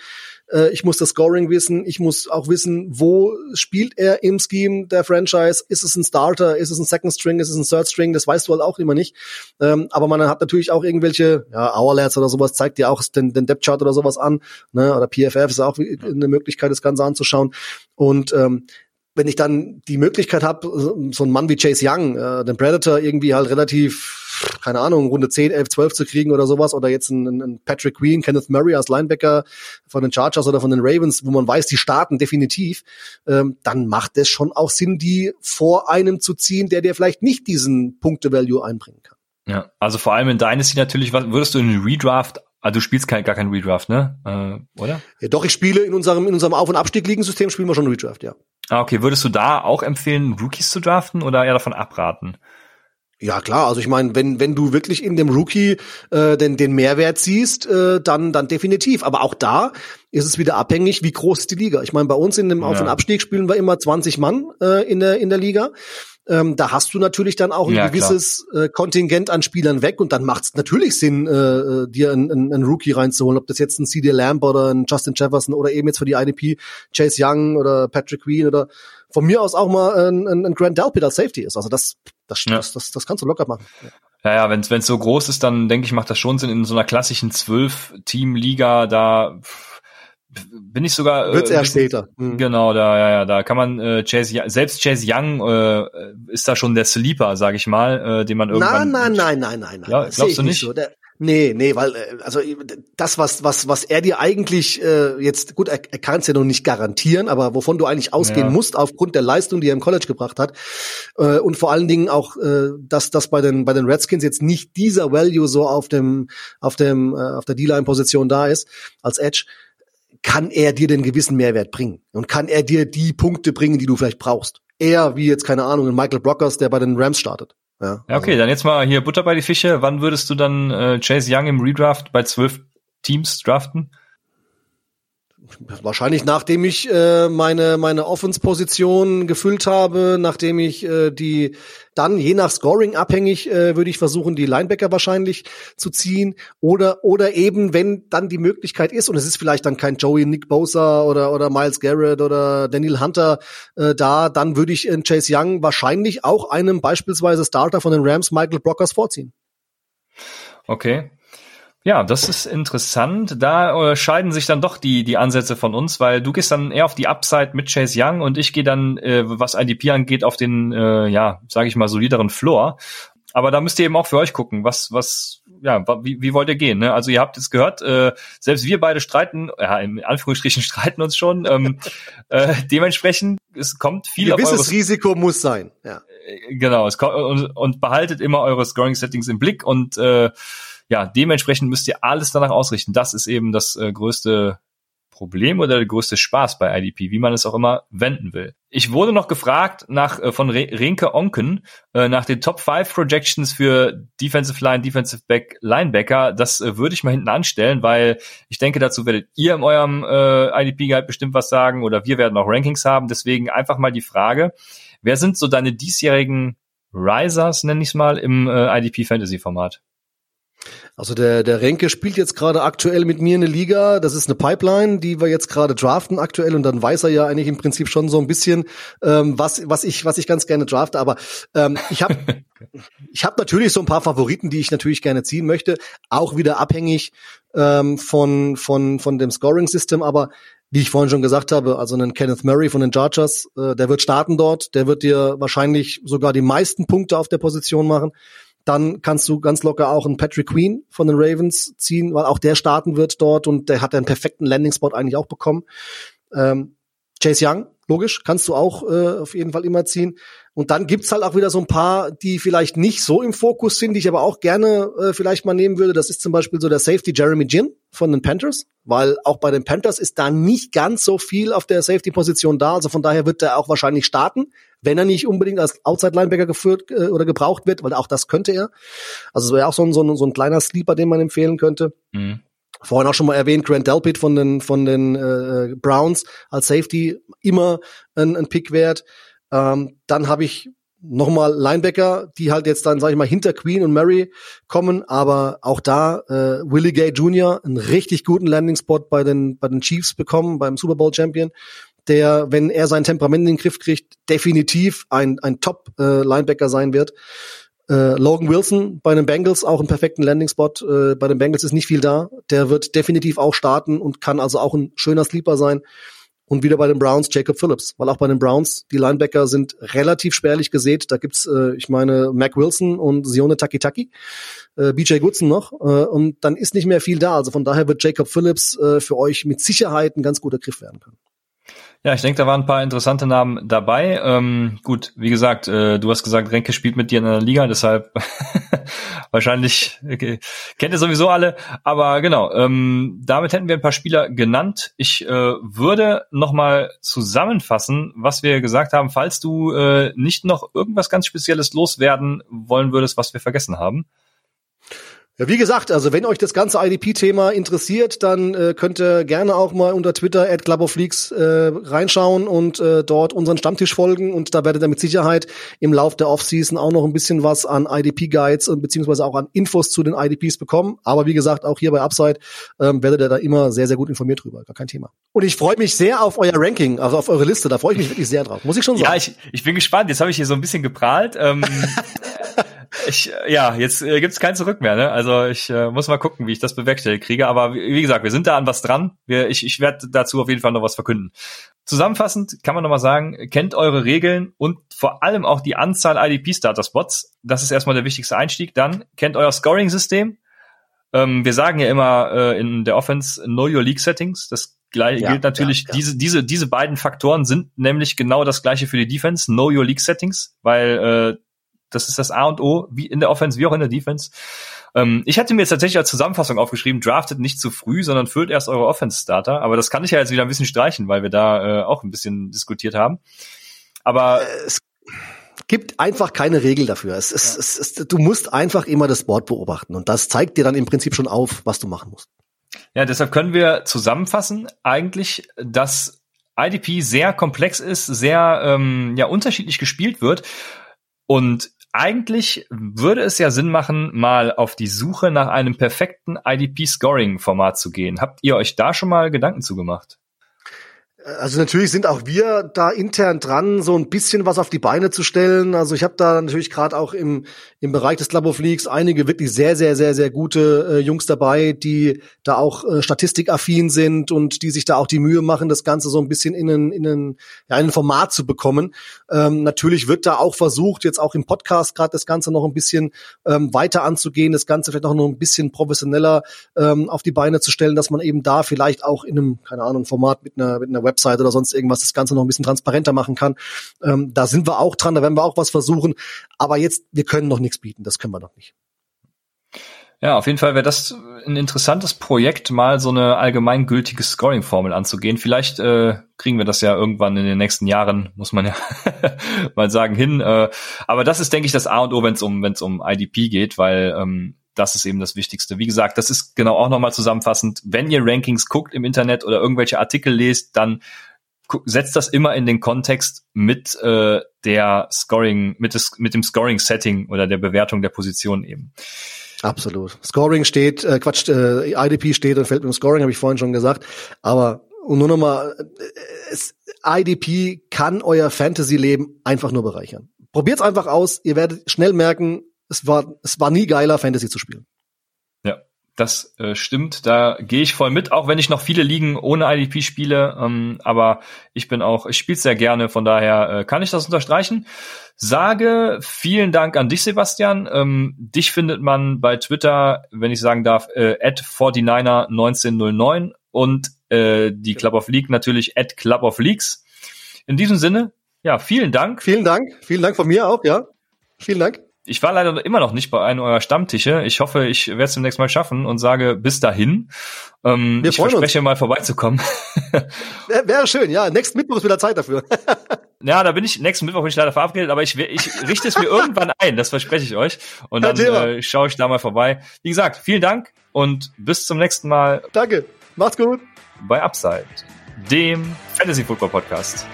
Äh, ich muss das Scoring wissen. Ich muss auch wissen, wo spielt er im Scheme der Franchise? Ist es ein Starter? Ist es ein Second String? Ist es ein Third String? Das weißt du halt auch immer nicht. Ähm, aber man hat natürlich auch irgendwelche, ja, Hourlets oder sowas zeigt dir auch den, den Depth Chart oder sowas an. Ne? Oder PFF ist auch eine Möglichkeit, das Ganze anzuschauen. Und ähm, wenn ich dann die Möglichkeit habe, so einen Mann wie Chase Young, äh, den Predator irgendwie halt relativ, keine Ahnung, Runde 10, 11, 12 zu kriegen oder sowas, oder jetzt einen, einen Patrick Queen, Kenneth Murray als Linebacker von den Chargers oder von den Ravens, wo man weiß, die starten definitiv, ähm, dann macht es schon auch Sinn, die vor einem zu ziehen, der dir vielleicht nicht diesen Punkte-Value einbringen kann. Ja, also vor allem in Dynasty natürlich, was würdest du in den Redraft Ah, du spielst kein, gar keinen Redraft, ne? Äh, oder? Ja, doch, ich spiele in unserem, in unserem Auf- und Abstieg-Ligensystem spielen wir schon Redraft, ja. Ah, okay. Würdest du da auch empfehlen, Rookies zu draften oder eher davon abraten? Ja klar, also ich meine, wenn wenn du wirklich in dem Rookie äh, den den Mehrwert siehst, äh, dann dann definitiv. Aber auch da ist es wieder abhängig, wie groß ist die Liga. Ich meine, bei uns in dem Auf- und Abstieg spielen wir immer 20 Mann äh, in der in der Liga ähm, da hast du natürlich dann auch ein ja, gewisses äh, Kontingent an Spielern weg und dann macht es natürlich Sinn, äh, äh dir einen, einen, einen Rookie reinzuholen, ob das jetzt ein CD Lamb oder ein Justin Jefferson oder eben jetzt für die IDP Chase Young oder Patrick Queen oder von mir aus auch mal ein, ein, ein Grant Delpit als Safety ist. Also das, das, ja. das, das, das kannst du locker machen. Ja. Ja, ja, wenn es so groß ist, dann denke ich, macht das schon Sinn in so einer klassischen zwölf-Team-Liga da bin ich sogar. Äh, Wird's erst später. Mhm. Genau, da, ja, ja, da kann man äh, Chase, selbst Chase Young äh, ist da schon der Sleeper, sag ich mal, äh, den man irgendwann. Nein, nein, nein, nein, nein, nein. Ja, glaubst du nicht? So. Der, nee, nee, weil äh, also das, was was was er dir eigentlich äh, jetzt gut, er, er kann es ja noch nicht garantieren, aber wovon du eigentlich ausgehen ja. musst aufgrund der Leistung, die er im College gebracht hat äh, und vor allen Dingen auch, äh, dass das bei den bei den Redskins jetzt nicht dieser Value so auf dem auf dem äh, auf der D-Line-Position da ist als Edge kann er dir den gewissen Mehrwert bringen und kann er dir die Punkte bringen, die du vielleicht brauchst. Eher wie jetzt, keine Ahnung, ein Michael Brockers, der bei den Rams startet. Ja, ja okay, also. dann jetzt mal hier Butter bei die Fische. Wann würdest du dann äh, Chase Young im Redraft bei zwölf Teams draften? Wahrscheinlich nachdem ich äh, meine meine Offense-Position gefüllt habe, nachdem ich äh, die dann je nach Scoring abhängig äh, würde ich versuchen, die Linebacker wahrscheinlich zu ziehen oder oder eben wenn dann die Möglichkeit ist und es ist vielleicht dann kein Joey Nick Bosa oder oder Miles Garrett oder Daniel Hunter äh, da, dann würde ich in Chase Young wahrscheinlich auch einem beispielsweise Starter von den Rams Michael Brockers vorziehen. Okay. Ja, das ist interessant. Da äh, scheiden sich dann doch die, die Ansätze von uns, weil du gehst dann eher auf die Upside mit Chase Young und ich gehe dann, äh, was IDP angeht, auf den, äh, ja, sage ich mal, solideren Floor. Aber da müsst ihr eben auch für euch gucken, was, was, ja, wie, wie wollt ihr gehen? Ne? Also ihr habt jetzt gehört, äh, selbst wir beide streiten, ja, in Anführungsstrichen streiten uns schon. Ähm, äh, dementsprechend, es kommt viel Ein gewisses Risiko muss sein, ja. Äh, genau, es kommt, und, und behaltet immer eure Scoring-Settings im Blick und äh, ja, dementsprechend müsst ihr alles danach ausrichten. Das ist eben das äh, größte Problem oder der größte Spaß bei IDP, wie man es auch immer wenden will. Ich wurde noch gefragt nach äh, von Re Renke Onken äh, nach den Top 5 Projections für Defensive Line, Defensive Back, Linebacker. Das äh, würde ich mal hinten anstellen, weil ich denke, dazu werdet ihr in eurem äh, IDP Guide bestimmt was sagen oder wir werden auch Rankings haben. Deswegen einfach mal die Frage, wer sind so deine diesjährigen Risers, nenne ich es mal, im äh, IDP Fantasy Format? Also der, der Renke spielt jetzt gerade aktuell mit mir eine Liga. Das ist eine Pipeline, die wir jetzt gerade draften aktuell. Und dann weiß er ja eigentlich im Prinzip schon so ein bisschen, ähm, was, was, ich, was ich ganz gerne drafte. Aber ähm, ich habe ich hab natürlich so ein paar Favoriten, die ich natürlich gerne ziehen möchte. Auch wieder abhängig ähm, von, von, von dem Scoring-System. Aber wie ich vorhin schon gesagt habe, also einen Kenneth Murray von den Chargers, äh, der wird starten dort. Der wird dir wahrscheinlich sogar die meisten Punkte auf der Position machen. Dann kannst du ganz locker auch einen Patrick Queen von den Ravens ziehen, weil auch der starten wird dort und der hat einen perfekten Landing-Spot eigentlich auch bekommen. Ähm, Chase Young, logisch, kannst du auch äh, auf jeden Fall immer ziehen. Und dann gibt's halt auch wieder so ein paar, die vielleicht nicht so im Fokus sind, die ich aber auch gerne äh, vielleicht mal nehmen würde. Das ist zum Beispiel so der Safety Jeremy Ginn von den Panthers, weil auch bei den Panthers ist da nicht ganz so viel auf der Safety-Position da. Also von daher wird er auch wahrscheinlich starten wenn er nicht unbedingt als Outside-Linebacker geführt äh, oder gebraucht wird, weil auch das könnte er. Also es wäre auch so ein, so, ein, so ein kleiner Sleeper, den man empfehlen könnte. Mhm. Vorhin auch schon mal erwähnt, Grant Delpit von den von den äh, Browns als Safety immer ein, ein Pick wert. Ähm, dann habe ich nochmal Linebacker, die halt jetzt dann, sag ich mal, hinter Queen und Murray kommen, aber auch da äh, Willie Gay Jr. einen richtig guten Landing-Spot bei den, bei den Chiefs bekommen, beim Super Bowl Champion der, wenn er sein Temperament in den Griff kriegt, definitiv ein, ein Top-Linebacker äh, sein wird. Äh, Logan Wilson bei den Bengals auch einen perfekten Landing-Spot. Äh, bei den Bengals ist nicht viel da. Der wird definitiv auch starten und kann also auch ein schöner Sleeper sein. Und wieder bei den Browns Jacob Phillips, weil auch bei den Browns die Linebacker sind relativ spärlich gesät. Da gibt's, äh, ich meine, Mac Wilson und Sione Takitaki, äh, BJ Goodson noch. Äh, und dann ist nicht mehr viel da. Also von daher wird Jacob Phillips äh, für euch mit Sicherheit ein ganz guter Griff werden können. Ja, ich denke, da waren ein paar interessante Namen dabei. Ähm, gut, wie gesagt, äh, du hast gesagt, Renke spielt mit dir in einer Liga, deshalb wahrscheinlich okay, kennt ihr sowieso alle. Aber genau, ähm, damit hätten wir ein paar Spieler genannt. Ich äh, würde nochmal zusammenfassen, was wir gesagt haben, falls du äh, nicht noch irgendwas ganz Spezielles loswerden wollen würdest, was wir vergessen haben. Ja, wie gesagt, also wenn euch das ganze IDP-Thema interessiert, dann äh, könnt ihr gerne auch mal unter Twitter at Club of Leaks äh, reinschauen und äh, dort unseren Stammtisch folgen und da werdet ihr mit Sicherheit im Lauf der Offseason auch noch ein bisschen was an IDP-Guides und beziehungsweise auch an Infos zu den IDPs bekommen. Aber wie gesagt, auch hier bei Upside ähm, werdet ihr da immer sehr, sehr gut informiert drüber. Gar kein Thema. Und ich freue mich sehr auf euer Ranking, also auf eure Liste. Da freue ich mich wirklich sehr drauf. Muss ich schon sagen. Ja, ich, ich bin gespannt. Jetzt habe ich hier so ein bisschen geprahlt. Ähm, ich, ja, jetzt äh, gibt's kein Zurück mehr. Ne? Also ich äh, muss mal gucken, wie ich das bewerkstelligt kriege. Aber wie, wie gesagt, wir sind da an was dran. Wir, ich ich werde dazu auf jeden Fall noch was verkünden. Zusammenfassend kann man nochmal sagen, kennt eure Regeln und vor allem auch die Anzahl IDP-Starter-Spots. Das ist erstmal der wichtigste Einstieg. Dann kennt euer Scoring-System. Ähm, wir sagen ja immer äh, in der Offense, know your League Settings. Das gleich, ja, gilt natürlich, ja, ja. diese, diese, diese beiden Faktoren sind nämlich genau das gleiche für die Defense. Know your League Settings, weil äh, das ist das A und O, wie in der Offense, wie auch in der Defense. Ähm, ich hatte mir jetzt tatsächlich als Zusammenfassung aufgeschrieben, draftet nicht zu früh, sondern füllt erst eure Offense-Starter. Aber das kann ich ja jetzt wieder ein bisschen streichen, weil wir da äh, auch ein bisschen diskutiert haben. Aber es gibt einfach keine Regel dafür. Es, es, ja. es, es, du musst einfach immer das Board beobachten und das zeigt dir dann im Prinzip schon auf, was du machen musst. Ja, deshalb können wir zusammenfassen eigentlich, dass IDP sehr komplex ist, sehr ähm, ja unterschiedlich gespielt wird und eigentlich würde es ja Sinn machen, mal auf die Suche nach einem perfekten IDP-Scoring-Format zu gehen. Habt ihr euch da schon mal Gedanken zugemacht? Also natürlich sind auch wir da intern dran, so ein bisschen was auf die Beine zu stellen. Also ich habe da natürlich gerade auch im, im Bereich des Club of Leagues einige wirklich sehr, sehr, sehr, sehr gute äh, Jungs dabei, die da auch äh, statistikaffin sind und die sich da auch die Mühe machen, das Ganze so ein bisschen in ein, in ein, ja, in ein Format zu bekommen. Ähm, natürlich wird da auch versucht, jetzt auch im Podcast gerade das Ganze noch ein bisschen ähm, weiter anzugehen, das Ganze vielleicht auch noch ein bisschen professioneller ähm, auf die Beine zu stellen, dass man eben da vielleicht auch in einem, keine Ahnung, Format mit einer, mit einer Web Website oder sonst irgendwas das Ganze noch ein bisschen transparenter machen kann. Ähm, da sind wir auch dran, da werden wir auch was versuchen. Aber jetzt, wir können noch nichts bieten, das können wir noch nicht. Ja, auf jeden Fall wäre das ein interessantes Projekt, mal so eine allgemeingültige Scoring-Formel anzugehen. Vielleicht äh, kriegen wir das ja irgendwann in den nächsten Jahren, muss man ja mal sagen, hin. Äh, aber das ist, denke ich, das A und O, wenn es um, wenn es um IDP geht, weil ähm, das ist eben das Wichtigste. Wie gesagt, das ist genau auch nochmal zusammenfassend. Wenn ihr Rankings guckt im Internet oder irgendwelche Artikel lest, dann setzt das immer in den Kontext mit äh, der Scoring, mit, des, mit dem Scoring-Setting oder der Bewertung der Position eben. Absolut. Scoring steht, äh, Quatsch, äh, IDP steht und fällt mit dem Scoring, habe ich vorhin schon gesagt. Aber und nur nochmal, äh, IDP kann euer Fantasy-Leben einfach nur bereichern. Probiert's einfach aus, ihr werdet schnell merken, es war, es war nie geiler, Fantasy zu spielen. Ja, das äh, stimmt. Da gehe ich voll mit, auch wenn ich noch viele Ligen ohne IDP spiele. Ähm, aber ich bin auch, ich spiele sehr gerne, von daher äh, kann ich das unterstreichen. Sage vielen Dank an dich, Sebastian. Ähm, dich findet man bei Twitter, wenn ich sagen darf, äh, at 49er1909 und äh, die Club of League natürlich at Club of Leagues. In diesem Sinne, ja, vielen Dank. Vielen Dank. Vielen Dank von mir auch, ja. Vielen Dank. Ich war leider immer noch nicht bei einem eurer Stammtische. Ich hoffe, ich werde es demnächst mal schaffen und sage bis dahin. Ähm, ich verspreche uns. mal vorbeizukommen. Wäre schön, ja. Nächsten Mittwoch ist wieder Zeit dafür. ja, da bin ich, nächsten Mittwoch bin ich leider verabredet, aber ich, ich richte es mir irgendwann ein, das verspreche ich euch. Und dann äh, schaue ich da mal vorbei. Wie gesagt, vielen Dank und bis zum nächsten Mal. Danke. Macht's gut. Bei Upside, dem Fantasy Football Podcast.